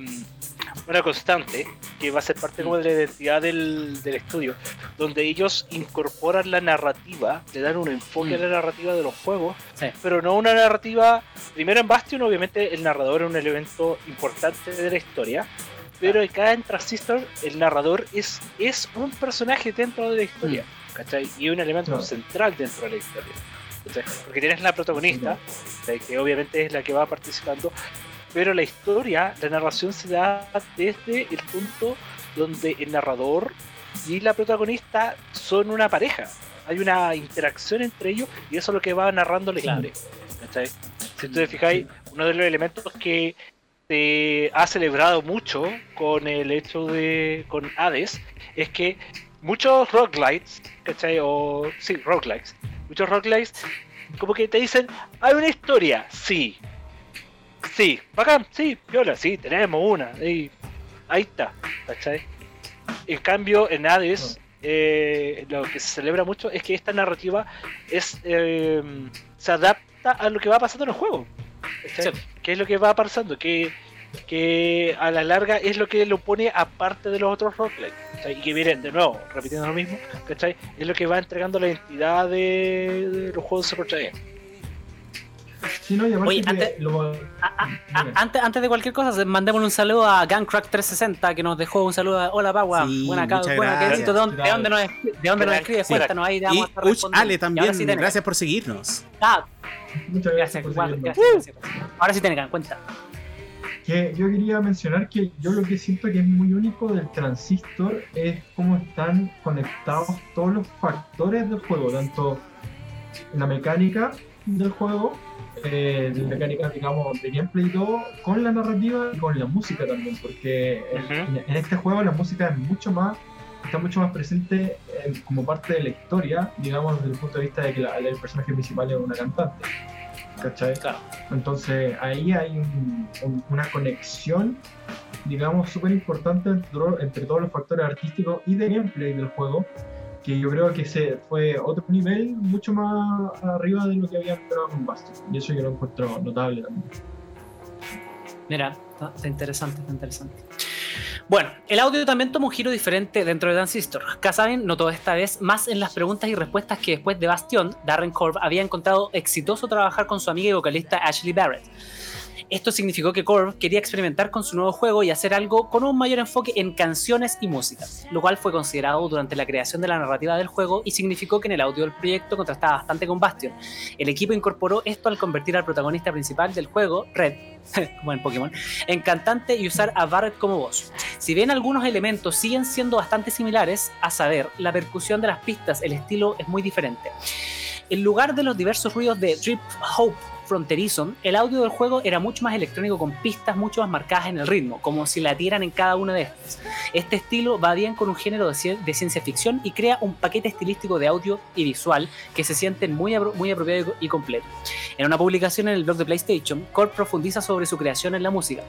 una constante que va a ser parte como de la identidad del, del estudio, donde ellos incorporan la narrativa, le dan un enfoque a la narrativa de los juegos, Sí. pero no una narrativa. Primero en Bastion, obviamente, el narrador es un elemento importante de la historia. Pero acá en Transistor, el narrador es, es un personaje dentro de la historia. ¿cachai? Y un elemento central dentro de la historia. Porque tienes la protagonista, que obviamente es la que va participando, pero la historia, la narración se da desde el punto donde el narrador y la protagonista son una pareja. Hay una interacción entre ellos y eso es lo que va narrando la Claro. historia. Si te fijáis, uno de los elementos que se ha celebrado mucho con el hecho de con Hades es que muchos roguelites, ¿cachai? O sí, roguelites, muchos roguelites como que te dicen, hay una historia, sí. Sí, bacán, sí, viola, sí, tenemos una. Y ahí está, ¿cachai? En cambio, en Hades eh, lo que se celebra mucho es que esta narrativa es eh, se adapta a lo que va pasando en el juego. ¿cachai? Sí. ¿Qué es lo que va pasando? Que, que a la larga es lo que lo pone aparte de los otros roguelike. ¿cachai? Y que miren, de nuevo, repitiendo lo mismo, ¿cachai? Es lo que va entregando la identidad de, de los juegos de Supergiant. Sí, no, y aparte Oye, que antes- lo- A- a- a- Dime. antes, antes de cualquier cosa, mandémosle un saludo a Gangcrack360 que nos dejó un saludo. a- Hola, Pagua. Sí, buena, buena, gracias. Quedito, ¿de dónde, de dónde nos, de dónde nos escribes? sí. Cuéntanos ahí. te Y vamos a estar Uch. Ale también, sí, gracias por seguirnos. Ah, muchas gracias, por seguirnos. gracias, gracias. Ahora sí, Tenecan, cuenta. Que yo quería mencionar que yo lo que siento que es muy único del transistor es cómo están conectados todos los factores del juego, tanto la mecánica del juego, eh, la mecánica, digamos, de gameplay y todo, con la narrativa y con la música también, porque en- Ujú. en, en este juego la música es mucho más, está mucho más presente eh, como parte de la historia, digamos, desde el punto de vista de que la- el personaje principal es una cantante. ¿Cachai? Claro. Entonces ahí hay un- un- una conexión, digamos, súper importante entre, entre todos los factores artísticos y de gameplay del juego, que yo creo que se fue otro nivel mucho más arriba de lo que había esperado con Bastion. Y eso yo lo encuentro notable también. Mira, está, está interesante, está interesante. Bueno, el audio también tomó un giro diferente dentro de Transistor. Kazamin notó esta vez más en las preguntas y respuestas que después de Bastion, Darren Korb había encontrado exitoso trabajar con su amiga y vocalista Ashley Barrett. Esto significó que Korb quería experimentar con su nuevo juego y hacer algo con un mayor enfoque en canciones y música, lo cual fue considerado durante la creación de la narrativa del juego y significó que en el audio del proyecto contrastaba bastante con Bastion. El equipo incorporó esto al convertir al protagonista principal del juego, Red, como en Pokémon, en cantante y usar a Barrett como voz. Si bien algunos elementos siguen siendo bastante similares, a saber, la percusión de las pistas, el estilo es muy diferente. En lugar de los diversos ruidos de Trip Hope fronterizo, el audio del juego era mucho más electrónico con pistas mucho más marcadas en el ritmo, como si latieran en cada una de estas. Este estilo va bien con un género de, ci- de ciencia ficción y crea un paquete estilístico de audio y visual que se sienten muy, apro- muy apropiado y completo. En una publicación en el blog de PlayStation, Corp profundiza sobre su creación en la música.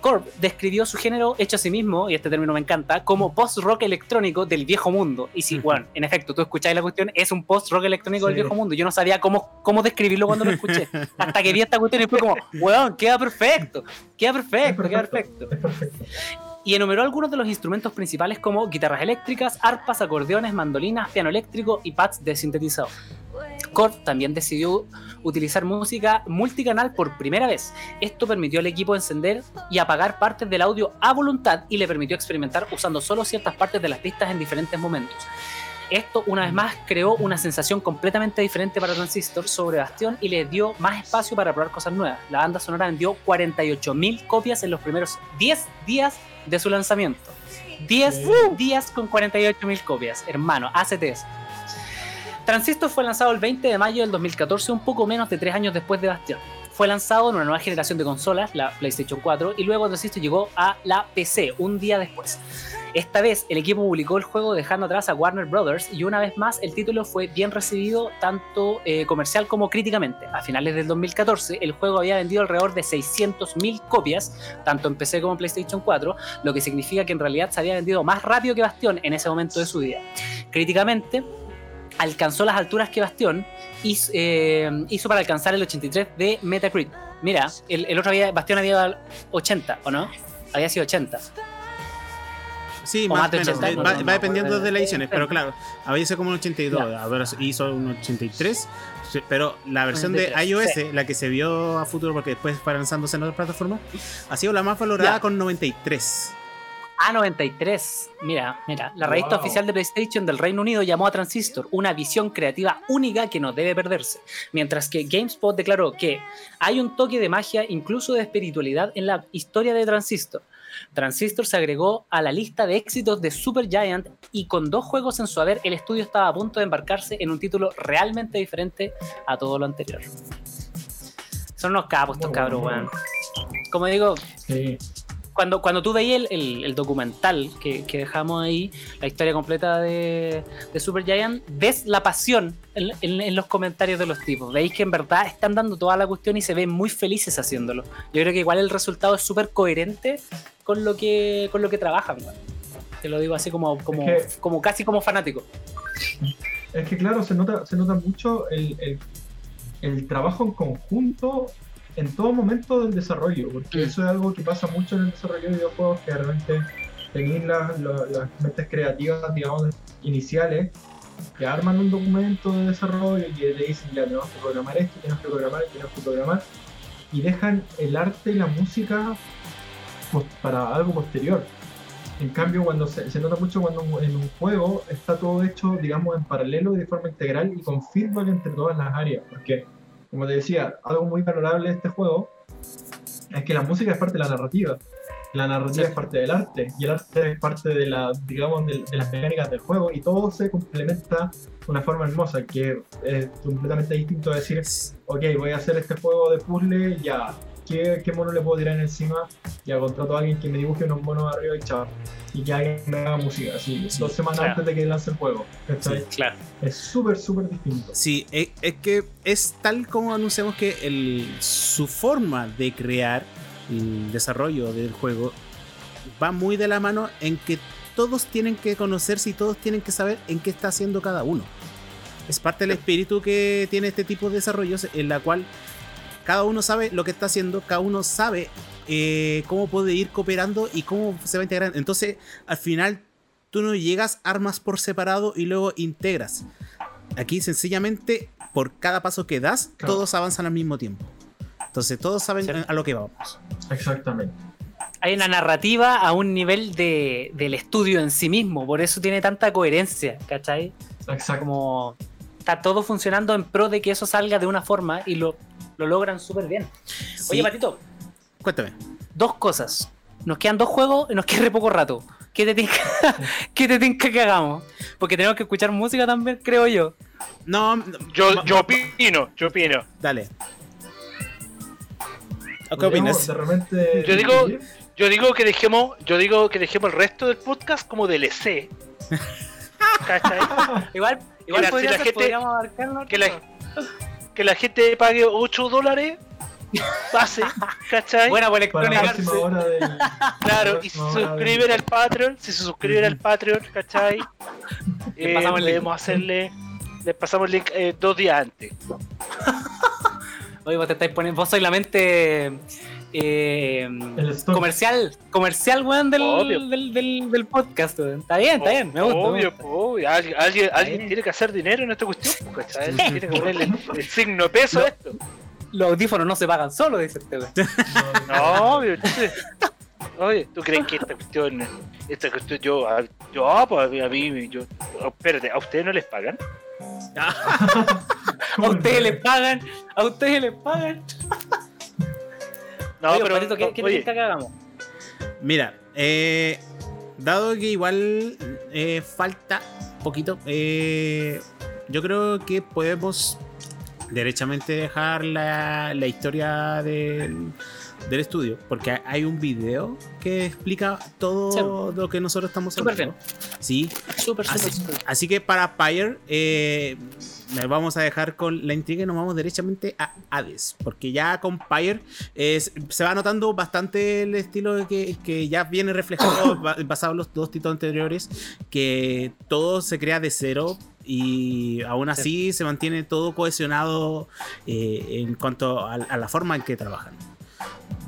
Corp describió su género hecho a sí mismo, y este término me encanta, como post-rock electrónico del viejo mundo. Y sí, Ujú. bueno, en efecto, tú escucháis la cuestión, es un post-rock electrónico del Sí. viejo mundo. Yo no sabía cómo, cómo describirlo cuando lo escuché. Hasta que vi esta cuestión y fue como, weón, queda perfecto, queda perfecto, queda perfecto. y enumeró algunos de los instrumentos principales como guitarras eléctricas, arpas, acordeones, mandolinas, piano eléctrico y pads de sintetizador. Korg también decidió utilizar música multicanal por primera vez. Esto permitió al equipo encender y apagar partes del audio a voluntad y le permitió experimentar usando solo ciertas partes de las pistas en diferentes momentos. Esto, una vez más, creó una sensación completamente diferente para Transistor sobre Bastión y le dio más espacio para probar cosas nuevas. La banda sonora vendió 48.000 copias en los primeros 10 días de su lanzamiento. 10 Sí. días con 48.000 copias, hermano, ACTS. Transistor fue lanzado el 20 de mayo del 2014, un poco menos de 3 años después de Bastion. Fue lanzado en una nueva generación de consolas, la PlayStation 4, y luego Transistor llegó a la PC un día después. Esta vez el equipo publicó el juego dejando atrás a Warner Brothers y una vez más el título fue bien recibido tanto eh, comercial como críticamente. A finales del 2014 el juego había vendido alrededor de 600.000 copias, tanto en PC como en PlayStation 4, lo que significa que en realidad se había vendido más rápido que Bastion en ese momento de su vida. Críticamente, alcanzó las alturas que Bastión hizo, eh, para alcanzar el 83 de Metacritic. Mira, el, otro había, Bastión había dado 80, ¿o no? Había sido 80. Sí, O más más de o menos. 80, Va, no, dependiendo de las ediciones, pero claro, había sido como un 82, Ya. ahora hizo un 83, sí, pero la versión de 83, iOS, sí. la que se vio a futuro porque después fue lanzándose en otras plataformas, ha sido la más valorada Ya. con 93. A93. Mira, mira, la revista Wow. oficial de PlayStation del Reino Unido llamó a Transistor una visión creativa única que no debe perderse, mientras que GameSpot declaró que hay un toque de magia, incluso de espiritualidad, en la historia de Transistor. Transistor se agregó a la lista de éxitos de Supergiant y con dos juegos en su haber, el estudio estaba a punto de embarcarse en un título realmente diferente a todo lo anterior. Son unos capos estos cabros, weón. Como digo, Sí. Cuando, cuando tú veías el, el- el documental que, que dejamos ahí, la historia completa de, de Supergiant, ves la pasión en, en- en los comentarios de los tipos. Veis que en verdad están dando toda la cuestión y se ven muy felices haciéndolo. Yo creo que igual el resultado es súper coherente con lo que, con lo que trabajan. Te lo digo así como, como, Es que- como casi como fanático. Es que claro, se nota, se nota mucho el, el- el trabajo en conjunto en todo momento del desarrollo, porque Mm. eso es algo que pasa mucho en el desarrollo de videojuegos, que realmente tenéis las, la- las mentes creativas, digamos, iniciales, que arman un documento de desarrollo y que le dicen, ya tenemos que programar esto, tenemos que programar, tenemos que programar, y dejan el arte y la música pues, para algo posterior. En cambio, cuando se, se nota mucho cuando en un juego está todo hecho, digamos, en paralelo y de forma integral y con feedback entre todas las áreas. Porque, como te decía, algo muy valorable de este juego es que la música es parte de la narrativa. La narrativa Sí. es parte del arte y el arte es parte de, la, digamos, de, de las mecánicas del juego y todo se complementa de una forma hermosa que es completamente distinto a decir, ok, voy a hacer este juego de puzzle, ya, ¿qué, qué mono le puedo tirar encima? Ya contrato a alguien que me dibuje unos monos arriba y chao. Y que alguien me haga música, así, Sí, dos semanas claro. antes de que lance el juego. ¿cachai? Claro. Es súper, súper distinto. Sí, es, es que es tal como anunciamos que el, su forma de crear el desarrollo del juego va muy de la mano en que todos tienen que conocerse y todos tienen que saber en qué está haciendo cada uno. Es parte del espíritu que tiene este tipo de desarrollos en la cual cada uno sabe lo que está haciendo, cada uno sabe eh, cómo puede ir cooperando y cómo se va a integrar. Entonces, al final, tú no llegas, armas por separado y luego integras. Aquí sencillamente, por cada paso que das, Claro. todos avanzan al mismo tiempo. Entonces todos saben a lo que vamos. Exactamente. Hay una narrativa a un nivel de, del estudio en sí mismo, por eso tiene tanta coherencia, ¿cachai? Exacto. Como está todo funcionando en pro de que eso salga de una forma y lo, lo logran súper bien. Oye, Patito, cuéntame. dos cosas. Nos quedan dos juegos y nos queda re poco rato. ¿Qué te tinca, ¿Qué te tinca que hagamos? Porque tenemos que escuchar música también, creo yo. No, no, Yo, yo opino, yo opino. dale. ¿Qué Podríamos opinas? De repente. Yo digo-. Yo digo que dejemos, yo digo que dejemos el resto del podcast como DLC. Igual, igual la- podría si la ser, gente- podríamos abarcarlo. que la- Que la gente pague 8 dólares, pase, ¿cachai? Buena por hora del. Claro, y si del- suscriben al Patreon, si se suscriben al Patreon, ¿cachai? Le Eh, pasamos podemos hacerle, les pasamos el link eh, dos días antes. Oye, vos te estáis poniendo. Vos sois la mente. Eh, comercial, comercial, weón, del, del, del, del podcast, weón. Está bien, está bien, me gusta. me Obvio, gusta. obvio. Alguien, alguien, tiene que hacer dinero en esta cuestión, ¿cachai? Tiene que ponerle el, el signo peso a esto. Los audífonos no se pagan solo, dice este weón. No, obvio. entonces, Oye, ¿tú crees que esta cuestión, esta cuestión yo, a- yo, ah, pues a mí, yo, oh, espérate, ¿a ustedes no les pagan? A ustedes les pagan, a ustedes les pagan. No, Oye, pero, Patito, ¿qué, qué que hagamos? Mira, eh, dado que igual eh, falta poquito, eh, yo creo que podemos derechamente dejar la, la historia del, del estudio, porque hay un video que explica todo lo que nosotros estamos Súper hablando. Sí, Súper, súper, Así, súper. así que para Pyre, eh, nos vamos a dejar con la intriga y nos vamos derechamente a Hades. Porque ya con Pyre eh, se va notando bastante el estilo que, que ya viene reflejado ba- basado en los dos títulos anteriores. Que todo se crea de cero. Y aún así se mantiene todo cohesionado eh, en cuanto a, a la forma en que trabajan.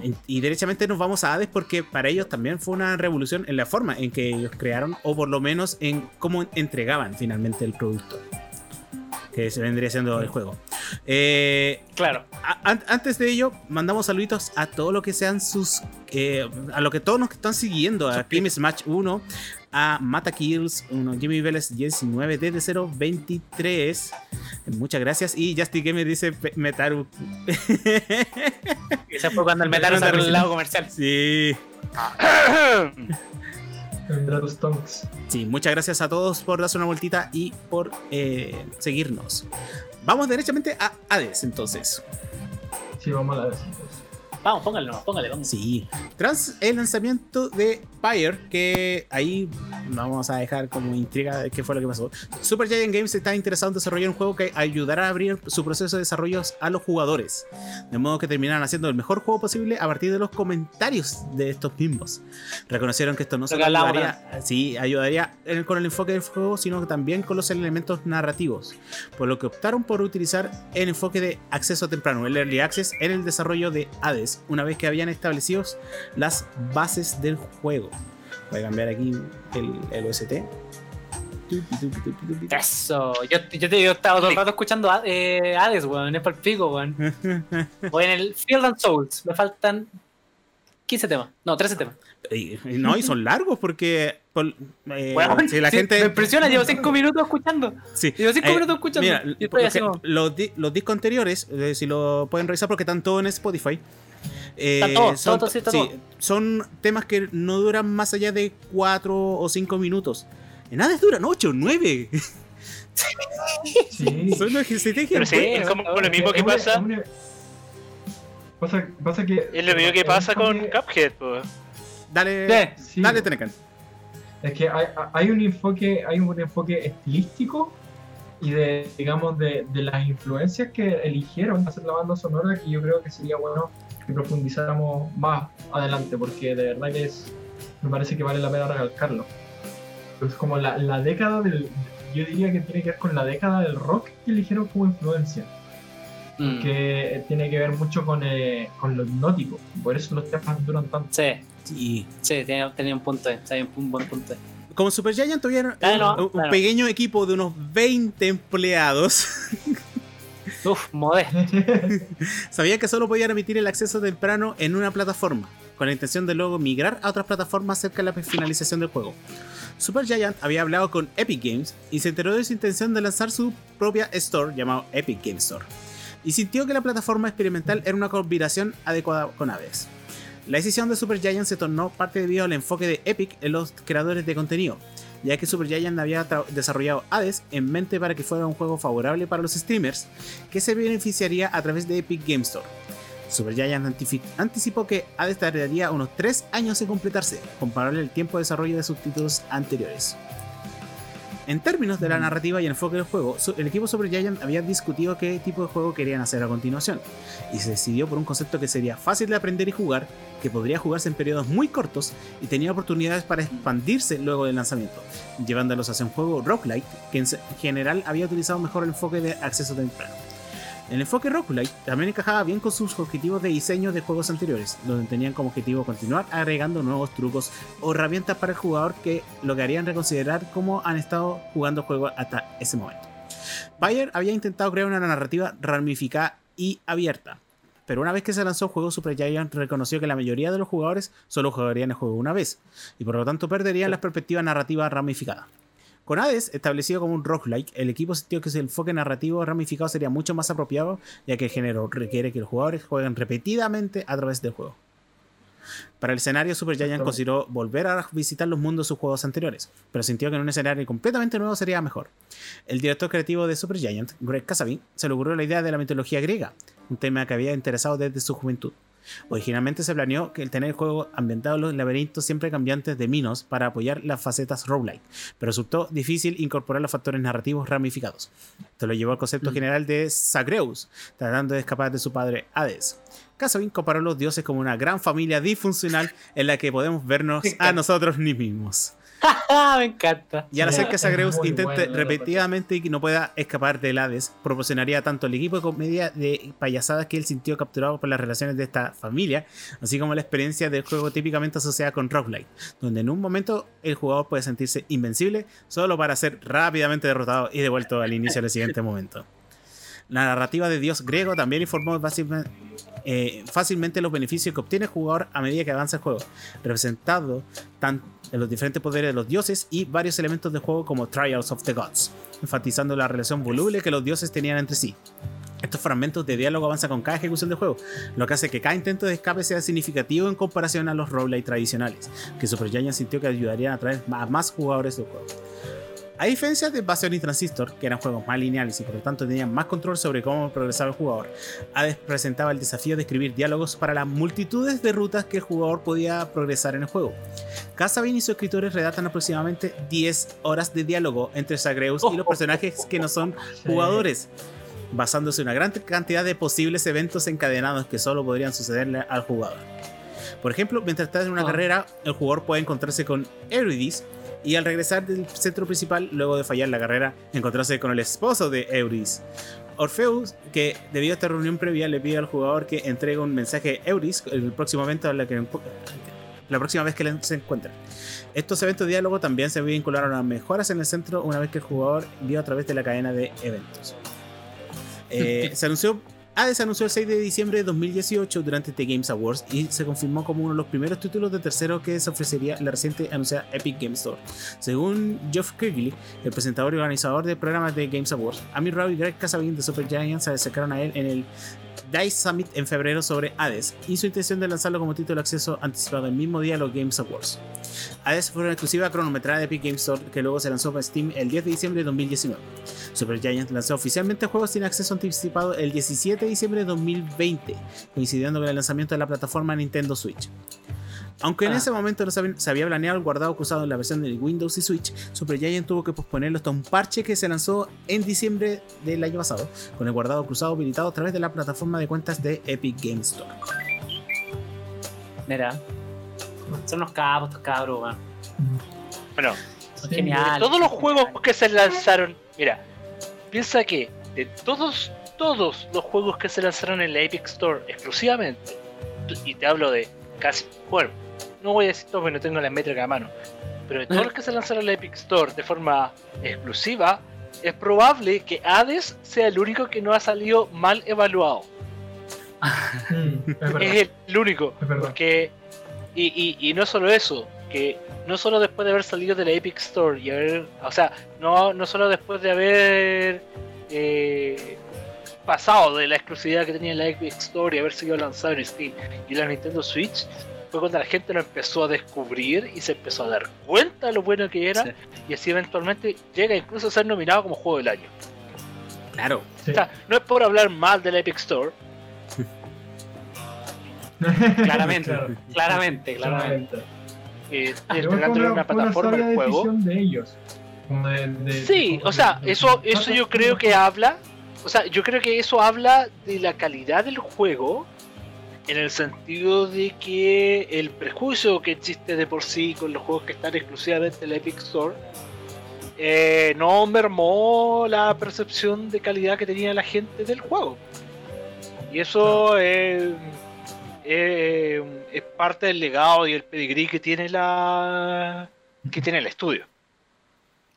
En- Y derechamente nos vamos a Hades porque para ellos también fue una revolución en la forma en que ellos crearon, o por lo menos en cómo entregaban finalmente el producto. Que se vendría siendo el juego. Eh, Claro. a- antes de ello, mandamos saluditos a todos los que sean sus. eh, a lo que todos nos que están siguiendo. A Game Smash 1, a Mata Kills, uno, Jimmy Vélez 19, desde 023. Muchas gracias. Y Justy Gamer dice Metaru. Ese fue cuando el metal salió el lado comercial. sí. Vendrá tus. Sí, muchas gracias a todos por darse una vueltita y por eh, seguirnos. Vamos derechamente a Hades entonces. Sí, vamos a entonces. Vamos, póngale, no, póngale, póngale. Sí. Tras el lanzamiento de Pyre, que ahí vamos a dejar como intriga de qué fue lo que pasó. Super Giant Games está interesado en desarrollar un juego que ayudará a abrir su proceso de desarrollo a los jugadores, de modo que terminaran haciendo el mejor juego posible a partir de los comentarios de estos mismos. Reconocieron que esto no solo ayudaría, sí, ayudaría con el enfoque del juego, sino que también con los elementos narrativos, por lo que optaron por utilizar el enfoque de acceso temprano, el early access, en el desarrollo de Hades, una vez que habían establecido las bases del juego. Voy a cambiar aquí el, el OST. Eso, yo, yo te he estado todo el rato escuchando eh, Hades, weón, es para el pico, weón. Voy en el Field and Souls, me faltan 15 temas, no, 13 temas. no, y son largos porque eh, si la gente... Me impresiona, llevo 5 minutos escuchando. Sí. Llevo 5 eh, minutos escuchando. Mira, los, los, discos anteriores, eh, si lo pueden revisar porque están todos en Spotify. Eh, son, todo, sí, son temas que no duran más allá de 4 o 5 minutos. En nada duran 8 o 9. Sí. Son los que se Pero sí, es como lo mismo que pasa. Pasa, pasa que. Es lo mismo que pasa con Cuphead, pues. Dale, dale, Tenecan. Es que hay, hay, un enfoque, hay un enfoque estilístico y de, digamos, de, de, las influencias que eligieron hacer la banda sonora que yo creo que sería bueno que profundizáramos más adelante, porque de verdad que es, me parece que vale la pena recalcarlo. Es como la, la década del, yo diría que tiene que ver con la década del rock que eligieron como influencia. Mm. Que tiene que ver mucho con, eh, con lo hipnótico. Por eso los temas duran tanto. Sí, sí, sí tenía, tenía un punto, tenía un buen punto. Como Super Giant tuvieron un, pequeño equipo de unos 20 empleados. Uf, modesto. Sabía que solo podían emitir el acceso temprano en una plataforma, con la intención de luego migrar a otras plataformas cerca de la finalización del juego. Super Giant había hablado con Epic Games y se enteró de su intención de lanzar su propia store llamado Epic Game Store, y sintió que la plataforma experimental era una combinación adecuada con Aves. La decisión de Supergiant se tornó parte debido al enfoque de Epic en los creadores de contenido, ya que Supergiant había desarrollado Hades en mente para que fuera un juego favorable para los streamers, que se beneficiaría a través de Epic Game Store. Supergiant anticipó que Hades tardaría unos 3 años en completarse, comparable al tiempo de desarrollo de sus títulos anteriores. En términos de la narrativa y el enfoque del juego, el equipo Super Giant había discutido qué tipo de juego querían hacer a continuación, y se decidió por un concepto que sería fácil de aprender y jugar, que podría jugarse en periodos muy cortos y tenía oportunidades para expandirse luego del lanzamiento, llevándolos hacia un juego roguelike que en general había utilizado mejor el enfoque de acceso temprano. El enfoque roguelite también encajaba bien con sus objetivos de diseño de juegos anteriores, donde tenían como objetivo continuar agregando nuevos trucos o herramientas para el jugador que lo que harían reconsiderar cómo han estado jugando juegos hasta ese momento. Bayer había intentado crear una narrativa ramificada y abierta, pero una vez que se lanzó el juego, Supergiant reconoció que la mayoría de los jugadores solo jugarían el juego una vez, y por lo tanto perderían la perspectiva narrativa ramificada. Con Hades, establecido como un roguelike, el equipo sintió que el enfoque narrativo ramificado sería mucho más apropiado, ya que el género requiere que los jugadores jueguen repetidamente a través del juego. Para el escenario, Super Giant consideró volver a visitar los mundos de sus juegos anteriores, pero sintió que en un escenario completamente nuevo sería mejor. El director creativo de Super Giant, Greg Casavin, se le ocurrió la idea de la mitología griega, un tema que había interesado desde su juventud. Originalmente se planeó que el tener el juego ambientado en los laberintos siempre cambiantes de Minos para apoyar las facetas roguelike, pero resultó difícil incorporar los factores narrativos ramificados. Esto lo llevó al concepto mm. general de Zagreus, tratando de escapar de su padre Hades. Casabin comparó a los dioses como una gran familia disfuncional en la que podemos vernos a nosotros mismos. Me encanta. Y al hacer que Zagreus intente repetidamente y no pueda escapar del Hades, proporcionaría tanto el equipo de comedia de payasadas que él sintió capturado por las relaciones de esta familia, así como la experiencia del juego típicamente asociada con Roguelite, donde en un momento el jugador puede sentirse invencible solo para ser rápidamente derrotado y devuelto al inicio del siguiente momento. La narrativa de Dios griego también informó básicamente eh, fácilmente los beneficios que obtiene el jugador a medida que avanza el juego, representado tanto en los diferentes poderes de los dioses y varios elementos de juego como Trials of the Gods, enfatizando la relación voluble que los dioses tenían entre sí. Estos fragmentos de diálogo avanzan con cada ejecución del juego, lo que hace que cada intento de escape sea significativo en comparación a los roguelite tradicionales, que Super Giant sintió que ayudarían a atraer a más jugadores del juego. A diferencia de Bastion y Transistor, que eran juegos más lineales y por lo tanto tenían más control sobre cómo progresaba el jugador, Hades presentaba el desafío de escribir diálogos para las multitudes de rutas que el jugador podía progresar en el juego. Casabin y sus escritores redactan aproximadamente 10 horas de diálogo entre Zagreus y los personajes que no son jugadores, basándose en una gran cantidad de posibles eventos encadenados que solo podrían sucederle al jugador. Por ejemplo, mientras está en una Ah. carrera, el jugador puede encontrarse con Eurydice y al regresar del centro principal, luego de fallar la carrera, encontrarse con el esposo de Eurydice. Orpheus, que debido a esta reunión previa le pide al jugador que entregue un mensaje a Eurydice el próximo evento a la que la próxima vez que se encuentren. Estos eventos de diálogo también se vincularon a mejoras en el centro una vez que el jugador vio a través de la cadena de eventos. Eh, se anunció Hades anunció el 6 de diciembre de 2018 durante The Games Awards y se confirmó como uno de los primeros títulos de tercero que se ofrecería la reciente anunciada Epic Game Store. Según Geoff Keighley, el presentador y organizador del programa de Games Awards, Amir Rao y Greg Casabin de Super Giant se acercaron a él en el DICE Summit en febrero sobre Hades y su intención de lanzarlo como título de acceso anticipado el mismo día a los Games Awards. Hades fue una exclusiva cronometrada de Epic Games Store que luego se lanzó para Steam el 10 de diciembre de 2019. Supergiant lanzó oficialmente el juego sin acceso anticipado el 17 de diciembre de 2020, coincidiendo con el lanzamiento de la plataforma Nintendo Switch. Aunque en Ah. ese momento no se había- planeado el guardado cruzado en la versión de Windows y Switch, Supergiant tuvo que posponerlo hasta un parche que se lanzó en diciembre del año pasado, con el guardado cruzado habilitado a través de la plataforma de cuentas de Epic Games Store. Mira. Son unos cabos, estos cabros. Bueno, Sí, Genial. de todos los juegos que se lanzaron, mira, piensa que de todos, todos los juegos que se lanzaron en la Epic Store exclusivamente, y te hablo de casi, bueno, no voy a decir todo porque no tengo la métrica a mano, pero de todos los que se lanzaron en la Epic Store de forma exclusiva, es probable que Hades sea el único que no ha salido mal evaluado. Mm, es el único. Es. Porque, y, y, y no solo eso, que no solo después de haber salido de la Epic Store y haber, o sea, no, no solo después de haber eh, pasado de la exclusividad que tenía la Epic Store y haber sido lanzado en Steam y la Nintendo Switch, fue cuando la gente lo empezó a descubrir y se empezó a dar cuenta de lo bueno que era Sí. y así eventualmente llega incluso a ser nominado como juego del año. Claro, Sí. O sea, no es por hablar mal de la Epic Store, Claramente, Claro. claramente, claramente. Claramente. eh, entregándole fue una plataforma al juego. decisión de ellos. Como de- de- Sí, o sea, de- eso, eso yo creo que habla, o sea, yo creo que eso habla de la calidad del juego, en el sentido de que el prejuicio que existe de por sí con los juegos que están exclusivamente en la Epic Store, eh, no mermó la percepción de calidad que tenía la gente del juego. Y eso eh, eh, es parte del legado y el pedigrí que tiene la que tiene el estudio.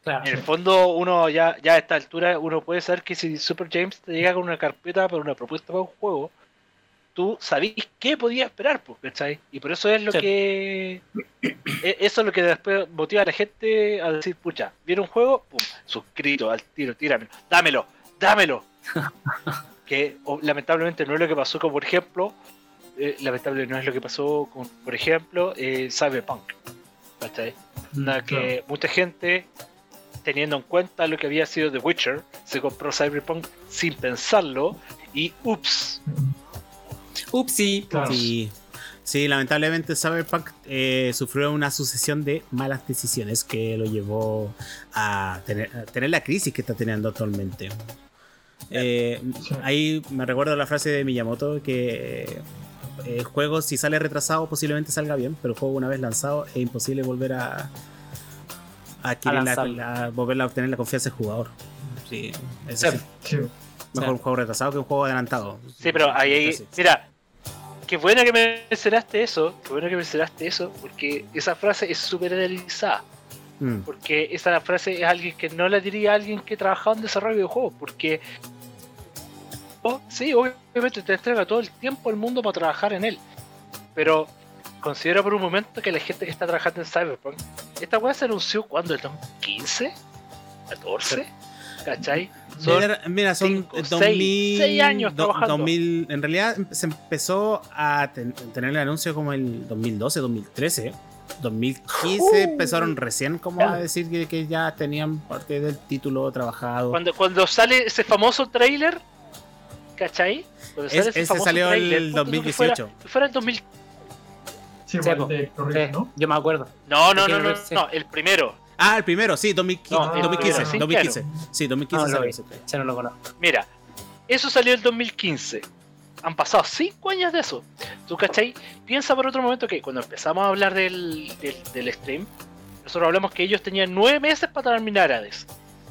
Claro. En el fondo, uno ya, ya a esta altura, uno puede saber que si Super James te llega con una carpeta para una propuesta para un juego, tú sabís qué podías esperar, pues, ¿cachai? Y por eso es lo Sí. que. e- Eso es lo que después motiva a la gente a decir, pucha, viene un juego, pum, suscrito al tiro, tíramelo, dámelo, dámelo. que o- lamentablemente no es lo que pasó con, por ejemplo, eh, lamentable no es lo que pasó con, por ejemplo, eh, Cyberpunk. ¿Cachai? Onda que claro. mucha gente, teniendo en cuenta lo que había sido The Witcher, se compró Cyberpunk sin pensarlo y ups. Upsi. Claro. Sí, sí, lamentablemente Cyberpunk eh, sufrió una sucesión de malas decisiones que lo llevó a tener, a tener la crisis que está teniendo actualmente. Eh, Sí. ahí me recuerdo la frase de Miyamoto que eh, el juego si sale retrasado posiblemente salga bien, pero el juego una vez lanzado es imposible volver a, a, la- volver a obtener la confianza del jugador. Sí, es Sí. Mejor Sí. un juego retrasado que un juego adelantado. Sí, pero ahí, ahí Sí. mira, qué bueno que mencionaste eso, qué bueno que mencionaste eso, porque esa frase es súper idealizada. Mm. Porque esa frase es alguien que no la diría a alguien que trabajaba en desarrollo de videojuegos, porque oh, sí, obviamente te entrega todo el tiempo el mundo para trabajar en él. Pero considera por un momento que la gente que está trabajando en Cyberpunk, esta weá se anunció cuando, ¿el 2015? ¿14? ¿Cachai? Son- Mira, mira, son cinco, 2000, seis- seis años do- trabajando. 2000 en realidad se empezó a ten- tener el anuncio como el 2012, 2013. 2015 empezaron recién como a decir que, que ya tenían parte del título trabajado. Cuando, cuando sale ese famoso trailer, ¿cachai? Cuando Es- sale ese salió tráiler, el ponte tú que 2018. Fuera, que fuera el 2000. Sí, Sí, igual po. de Rift, Sí, ¿no? yo me acuerdo. No, no, no, no, no, el primero. Ah, el primero, sí, 2015. No, el 2015, primero, sí, 2015. Sí, 2015 No, salió. Ya no lo conozco. Mira, eso salió el 2015. Han pasado 5 años de eso. ¿Tú cachai? Piensa por otro momento que cuando empezamos a hablar del, del, del stream, nosotros hablamos que ellos tenían 9 meses para terminar Hades.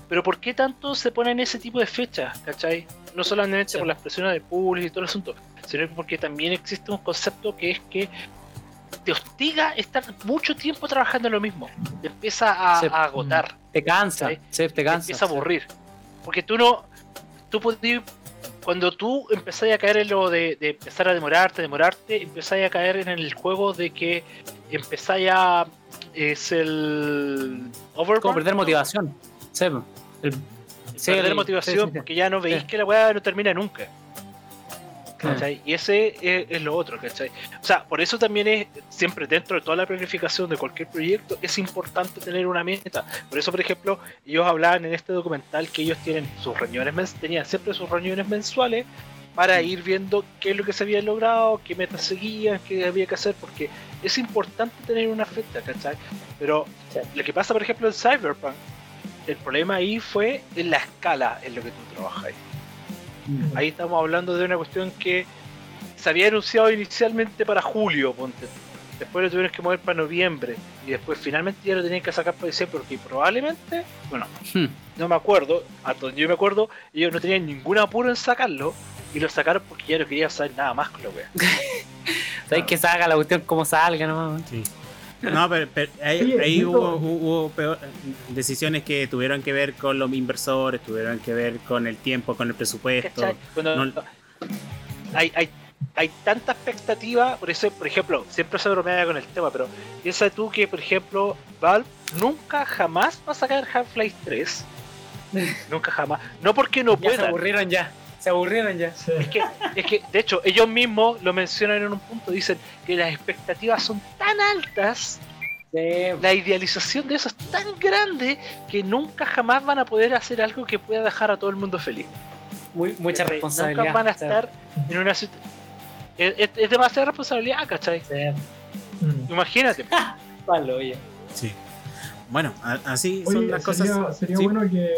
Pero ¿por qué tanto se ponen ese tipo de fechas? ¿Cachai? No solamente Sí. por las presiones del público y todo el asunto, sino porque también existe un concepto que es que te hostiga estar mucho tiempo trabajando en lo mismo. Te empieza a, agotar Te cansa, Sí. sí, te te cansa. empieza a aburrir. Porque tú no. Tú podías. Cuando tú empezás a caer en lo de, de empezar a demorarte, demorarte, empezás a caer en el juego de que empezás a. Es el. Overwatch. Como perder motivación. Sí. El- sí, perder el- motivación porque ya no veis que la weá no termina nunca. ¿Cachai? Y ese es, es lo otro, ¿cachai? O sea, por eso también es, siempre dentro de toda la planificación de cualquier proyecto, es importante tener una meta. Por eso, por ejemplo, ellos hablaban en este documental que ellos tienen sus reuniones, tenían siempre sus reuniones mensuales para ir viendo qué es lo que se había logrado, qué metas seguían, qué había que hacer, porque es importante tener una fecha, ¿cachai? Pero Sí. lo que pasa, por ejemplo, en Cyberpunk, el problema ahí fue en la escala en lo que tú trabajas. Ahí estamos hablando de una cuestión que se había anunciado inicialmente para julio, ponte. Después lo tuvieron que mover para noviembre. Y después finalmente ya lo tenían que sacar para diciembre porque probablemente, bueno, Hmm. no me acuerdo, hasta donde yo me acuerdo, ellos no tenían ningún apuro en sacarlo. Y lo sacaron porque ya no querían saber nada más con la wea. Sabes que salga la cuestión como salga, ¿no? Sí. No, pero, pero ahí, hubo, hubo peor- decisiones que tuvieron que ver con los inversores, tuvieron que ver con el tiempo, con el presupuesto. ¿Cachai? Cuando No- hay, hay, hay tanta expectativa, por eso, por ejemplo, siempre se bromea con el tema, pero piensa tú que, por ejemplo, Valve nunca jamás va a sacar Half-Life 3. nunca jamás. No porque no Ya se puedan. aburrieron ya. Se aburrieron ya. Sí. Es que, es que, de hecho, ellos mismos lo mencionan en un punto, dicen que las expectativas son tan altas, Sí, la idealización de eso es tan grande, que nunca jamás van a poder hacer algo que pueda dejar a todo el mundo feliz. muy, mucha responsabilidad. Nunca van a Sí, estar en una situación... Es, es- es demasiada responsabilidad, ¿cachai? Sí, Mm. Imagínate. palo, oye. Sí. Bueno, así Oye, son las sería, cosas. sería Sí. bueno que.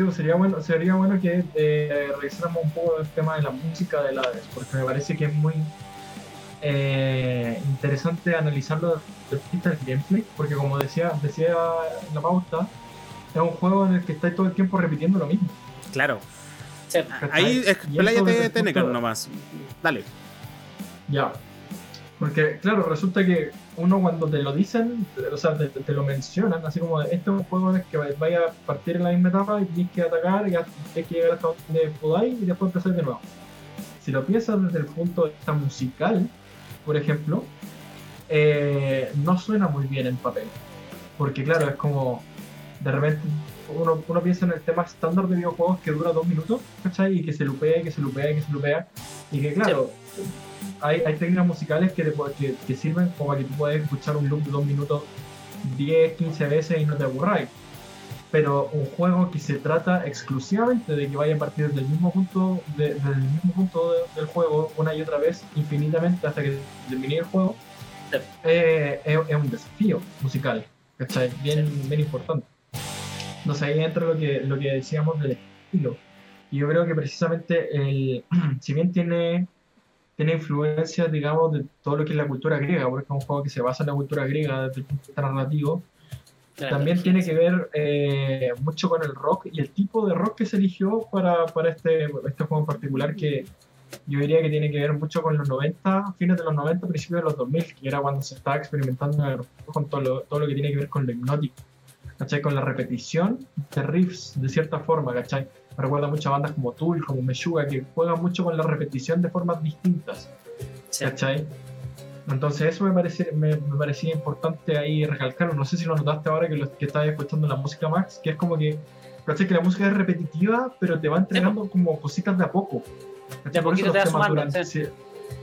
Sí, pues, sería bueno, sería bueno que eh, revisáramos un poco el tema de la música de la porque me parece que es muy eh, interesante analizarlo desde el punto del gameplay, porque como decía, decía en la pauta, es un juego en el que estáis todo el tiempo repitiendo lo mismo. Claro. Sí. Ahí eso desde expláyate, Tenecan, nomás. Dale. Ya. Porque, claro, resulta que uno cuando te lo dicen, o sea, te, te lo mencionan, así como este es un juego en que vaya a partir en la misma etapa y tienes que atacar y tienes que llegar hasta donde podáis y después empezar de nuevo. Si lo piensas desde el punto de vista musical, por ejemplo, eh, no suena muy bien en papel. Porque, claro, es como de repente uno, uno piensa en el tema estándar de videojuegos que dura dos minutos, ¿cachai? Y que se lupea y que se lupea y que se lupea. Y que, claro, hay, hay técnicas musicales que, te, que, que sirven como para que tú puedas escuchar un loop de dos minutos 10, 15 veces y no te aburráis. Pero un juego que se trata exclusivamente de que vaya a partir del mismo punto, de- del mismo punto de- del juego una y otra vez, infinitamente hasta que termine el juego, eh, es, es un desafío musical, ¿cachai? Bien, bien importante. Entonces ahí entra lo que, lo que decíamos del estilo. Y yo creo que precisamente, el, si bien tiene, tiene influencias, digamos, de todo lo que es la cultura griega, porque es un juego que se basa en la cultura griega desde el punto de vista narrativo, también tiene que ver eh, mucho con el rock y el tipo de rock que se eligió para, para este, este juego en particular, que yo diría que tiene que ver mucho con los 90, fines de los 90, principios de los 2000, que era cuando se estaba experimentando con todo lo, todo lo que tiene que ver con lo hipnótico, ¿cachai? Con la repetición de riffs, de cierta forma, ¿cachai? Recuerda mucho a bandas como Tool, como Meshuga, que juegan mucho con la repetición de formas distintas. Sí. ¿cachai? Entonces eso me, parece, me, me parecía importante ahí recalcarlo. No sé si lo notaste ahora que, lo, que estabas escuchando la música Max, que es como que, ¿cachai? Que la música es repetitiva, pero te va entregando como cositas de a poco. De Por eso te sumando, sí. sí.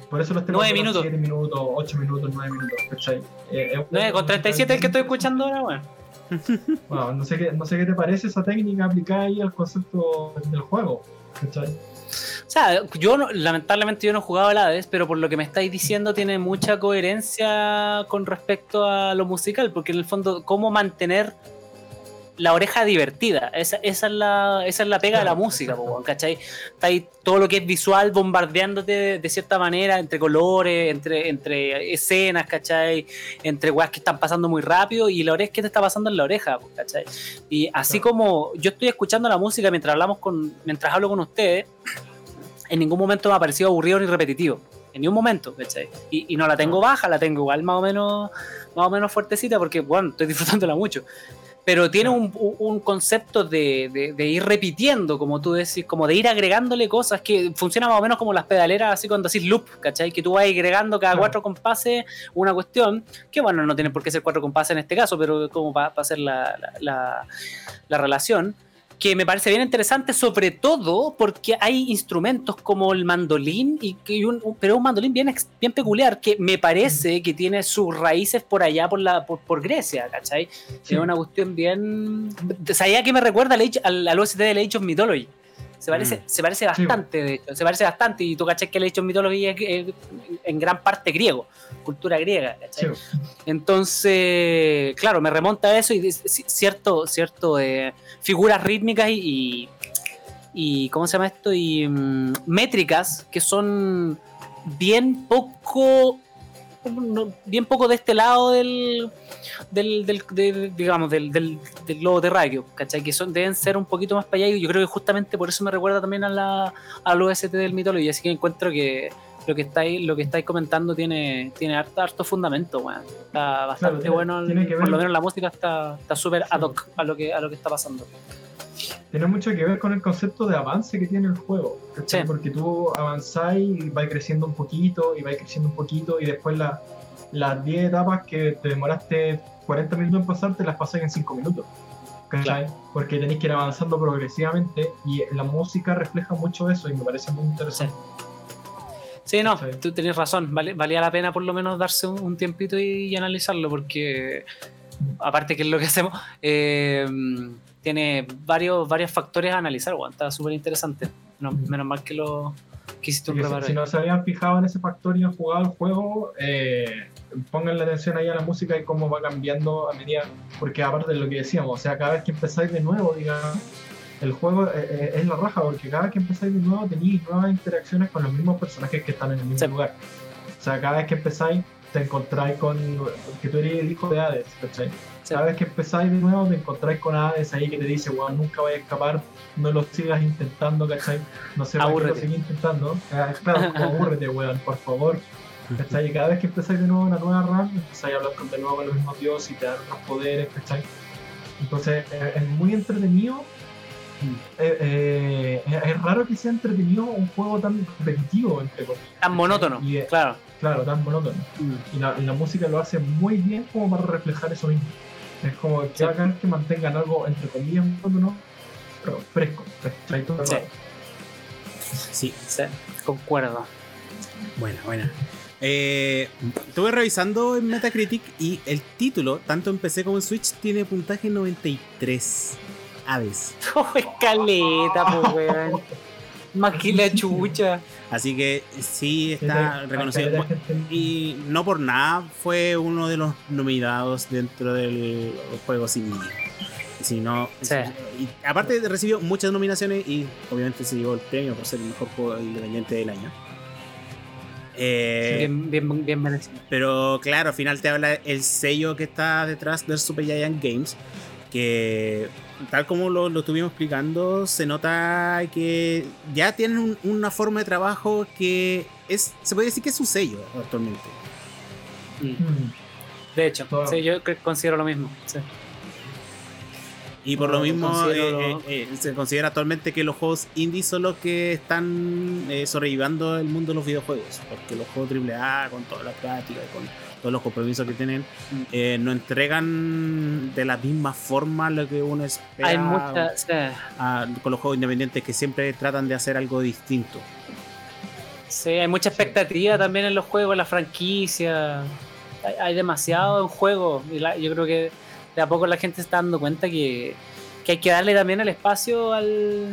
Por eso los temas Nueve duran minutos. 7 minutos, 8 minutos, 9 minutos, ¿cachai? Eh, es un 9 juego con 37 el que estoy escuchando ahora, weón. Bueno, no sé, qué, no sé qué te parece esa técnica aplicada ahí al concepto del juego, ¿cachai? O sea, yo lamentablemente yo no he jugado al Hades, pero por lo que me estáis diciendo tiene mucha coherencia con respecto a lo musical, porque en el fondo, ¿cómo mantener la oreja divertida? Esa, esa es, la, esa es la pega de la música, po, ¿cachai? Está ahí todo lo que es visual bombardeándote de, de cierta manera, entre colores, entre, entre escenas, ¿cachai? Entre weas que están pasando muy rápido y la oreja que te está pasando en la oreja, po, ¿cachai? Y así Claro. como yo estoy escuchando la música mientras hablamos con, mientras hablo con ustedes, en ningún momento me ha parecido aburrido ni repetitivo. En ningún momento, ¿cachai? Y, y no la tengo baja, la tengo igual más o menos, más o menos fuertecita porque, bueno, estoy disfrutándola mucho. Pero tiene un, un- concepto de, de- de ir repitiendo, como tú decís, como de ir agregándole cosas que funciona más o menos como las pedaleras, así cuando decís loop, ¿cachai? Que tú vas agregando cada cuatro compases una cuestión, que bueno, no tiene por qué ser cuatro compases en este caso, pero como para hacer la, la- la- la relación que me parece bien interesante, sobre todo porque hay instrumentos como el mandolín, y, que un, un- pero un mandolín bien, bien peculiar, que me parece que tiene sus raíces por allá, por, la, por, por Grecia, ¿cachai? Sí. Es una cuestión bien... ¿Sabía que me recuerda al, al, al OST del Age of Mythology? Se parece, Mm. se parece bastante, de hecho, se parece bastante, y tú cachai que el Age of Mythology es, es en gran parte griego, cultura griega, ¿cachai? Sí, Entonces, claro, me remonta a eso y cierto, cierto eh, figuras rítmicas y, y, y- ¿cómo se llama esto? Y mm, métricas que son bien poco, bien poco de este lado del, del, del- de- digamos, del, del, del globo terráqueo, ¿cachai? Que son, deben ser un poquito más para allá y yo creo que justamente por eso me recuerda también a la, al OST del Mythology, así que encuentro que lo que estáis, lo que estáis comentando tiene, tiene harto, harto fundamento, weón. Está bastante bueno, tiene por lo menos la música está súper ad hoc a lo que a lo que está pasando. tiene mucho que ver con el concepto de avance que tiene el juego. Porque tú avanzáis y vais creciendo un poquito y vais creciendo un poquito y después la- las 10 etapas que te demoraste 40 minutos en pasar, te las pasáis en 5 minutos. Porque tenéis que ir avanzando progresivamente y la música refleja mucho eso y me parece muy interesante. Sí, no, Sí. tú tenés razón, vale- valía la pena por lo menos darse un, un tiempito y, y analizarlo, porque aparte que es lo que hacemos, eh, tiene varios, varios factores a analizar, weón, está súper interesante. No, menos mal que lo que hiciste un si, si no se habían fijado en ese factor y han jugado el juego, eh, pongan la atención ahí a la música y cómo va cambiando a medida, porque aparte de lo que decíamos, o sea, cada vez que empezáis de nuevo, digamos, el juego eh, eh, es la raja, porque cada vez que empezáis de nuevo tenéis nuevas interacciones con los mismos personajes que están en el mismo Sí. lugar. O sea, cada vez que empezáis te encontráis con, que tú eres el hijo de Hades, ¿cachai? Sí. Cada vez que empezáis de nuevo te encontráis con Hades ahí que te dice, weón, nunca vais a escapar, no lo sigas intentando, ¿cachai? No sé por qué lo seguís intentando. Ah, claro, como abúrrete, weón, por favor. ¿Cachai? Y cada vez que empezáis de nuevo una nueva run, empezáis a hablar con, de nuevo con los mismos dioses y te dan otros poderes, ¿cachai? Entonces eh, es muy entretenido. Eh, eh, es, raro que sea entretenido un juego tan repetitivo, entre comillas. Tan monótono, Y, eh, claro. Claro, tan monótono. Y la, y la música lo hace muy bien como para reflejar eso mismo. Es como que Sí. hagan que mantengan algo, entre comillas, monótono, pero fresco. el Sí. Sí, Sí, concuerdo. buena, buena. Eh, estuve revisando en Metacritic y el título, tanto en PC como en Switch, tiene puntaje 93. Aves. Oh, escaleta, po, weón. Más que la chucha. Así que sí está sí, reconocido. Y no por nada fue uno de los nominados dentro del juego sin sino Sí. y aparte recibió muchas nominaciones y obviamente se llevó el premio por ser el mejor juego independiente del año. Eh, Bien, bien, bien merecido. pero claro, al final te habla el sello que está detrás del Super Giant Games. Que tal como lo, lo estuvimos explicando, se nota que ya tienen un- una forma de trabajo que es, se puede decir que es su sello actualmente. Mm. De hecho, sí, yo considero lo mismo. sí. Y por No, lo mismo eh, eh, eh, se considera actualmente que los juegos indie son los que están eh, sobrellevando el mundo de los videojuegos. Porque los juegos AAA, con toda la práctica y con todos los compromisos que tienen, Mm. eh, no entregan de la misma forma lo que uno espera Hay muchas. sí. a- con los juegos independientes que siempre tratan de hacer algo distinto. Sí, hay mucha expectativa también en los juegos, en la franquicia. Hay, hay demasiado en juego. Y la- yo creo que de a poco la gente se está dando cuenta que, que hay que darle también el espacio al,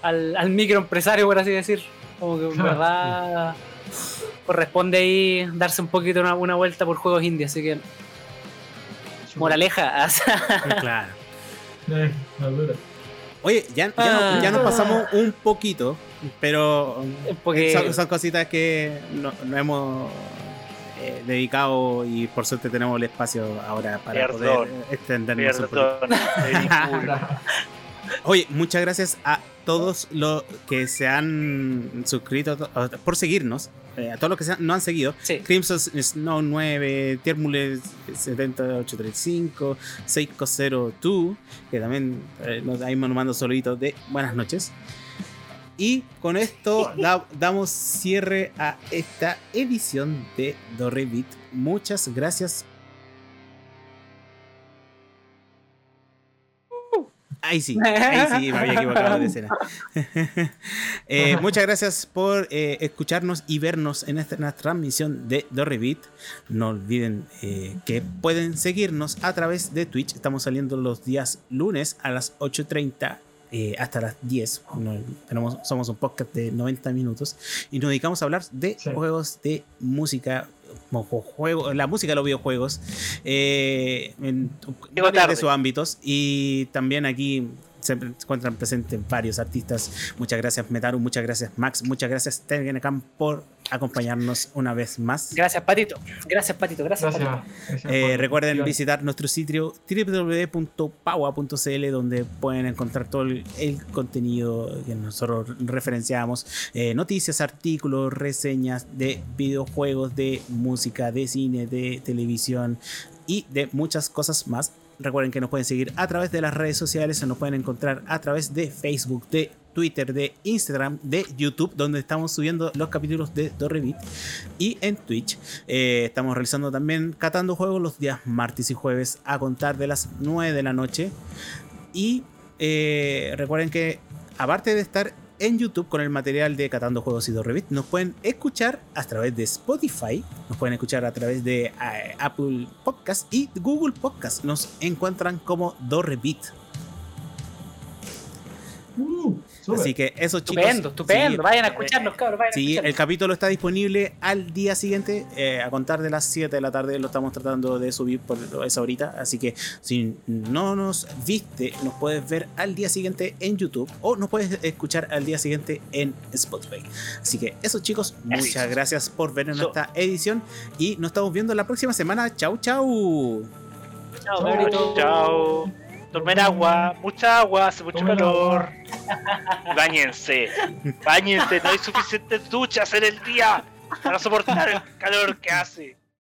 al, al microempresario, por así decir. Como que en verdad corresponde ahí darse un poquito una, una vuelta por juegos indie. Así que, moraleja. claro. Eh. Oye, ya, ya, no- ya nos pasamos un poquito, pero Porque- son, son cositas que no, no hemos eh, dedicado y por suerte tenemos el espacio ahora para Perdón. poder extendernos un poquito. Perdón. Oye, muchas gracias a todos los que se han suscrito por seguirnos, eh, a todos los que se han- no han seguido. sí. Crimson Snow 9, Tiermule 7835, 602, que también eh, nos, ahí mando saluditos de buenas noches. Y con esto da- damos cierre a esta edición de Dorrevit. Muchas gracias. Ahí sí, ahí sí, me había equivocado de escena. Eh, muchas gracias por eh, escucharnos y vernos en esta, en transmisión de Dorrevit. No olviden eh, que pueden seguirnos a través de Twitch. Estamos saliendo los días lunes a las 8.30 eh, hasta las 10. No, tenemos, somos un podcast de 90 minutos y nos dedicamos a hablar de Sí. juegos de música. Como Juego, la música de los videojuegos eh, en varios de sus ámbitos y también aquí se encuentran presentes varios artistas. Muchas gracias Metaru, muchas gracias Max, muchas gracias Tegenecan por acompañarnos una vez más. Gracias, Patito. Gracias, Patito. Gracias, Gracias. Patito. gracias Eh, recuerden visitar nuestro sitio www.paua.cl donde pueden encontrar todo el, el contenido que nosotros referenciamos, eh, noticias, artículos, reseñas de videojuegos, de música, de cine, de televisión y de muchas cosas más. Recuerden que nos pueden seguir a través de las redes sociales, se nos pueden encontrar a través de Facebook, de Twitter, de Instagram, de YouTube, donde estamos subiendo los capítulos de Dorrevit y en Twitch. Eh, estamos realizando también Catando Juegos los días martes y jueves a contar de las 9 de la noche. Y eh, recuerden que aparte de estar en YouTube con el material de Catando Juegos y Dorrevit, nos pueden escuchar a través de Spotify, nos pueden escuchar a través de eh, Apple Podcast y Google Podcast. Nos encuentran como Dorrevit. Uh, Así que eso chicos. Estupendo, estupendo. sí, vayan a escucharnos, cabros. Vayan a Sí, escucharnos. el capítulo está disponible al día siguiente, eh, a contar de las 7 de la tarde. Lo estamos tratando de subir por esa horita. Así que si no nos viste, nos puedes ver al día siguiente en YouTube o nos puedes escuchar al día siguiente en Spotify. Así que eso, chicos, muchas gracias por ver en esta edición y nos estamos viendo la próxima semana. Chau, chau. Chao. Chao. Tomen agua, mucha agua, hace mucho Tomen calor. Báñense, báñense, no hay suficientes duchas en el día para soportar el calor que hace.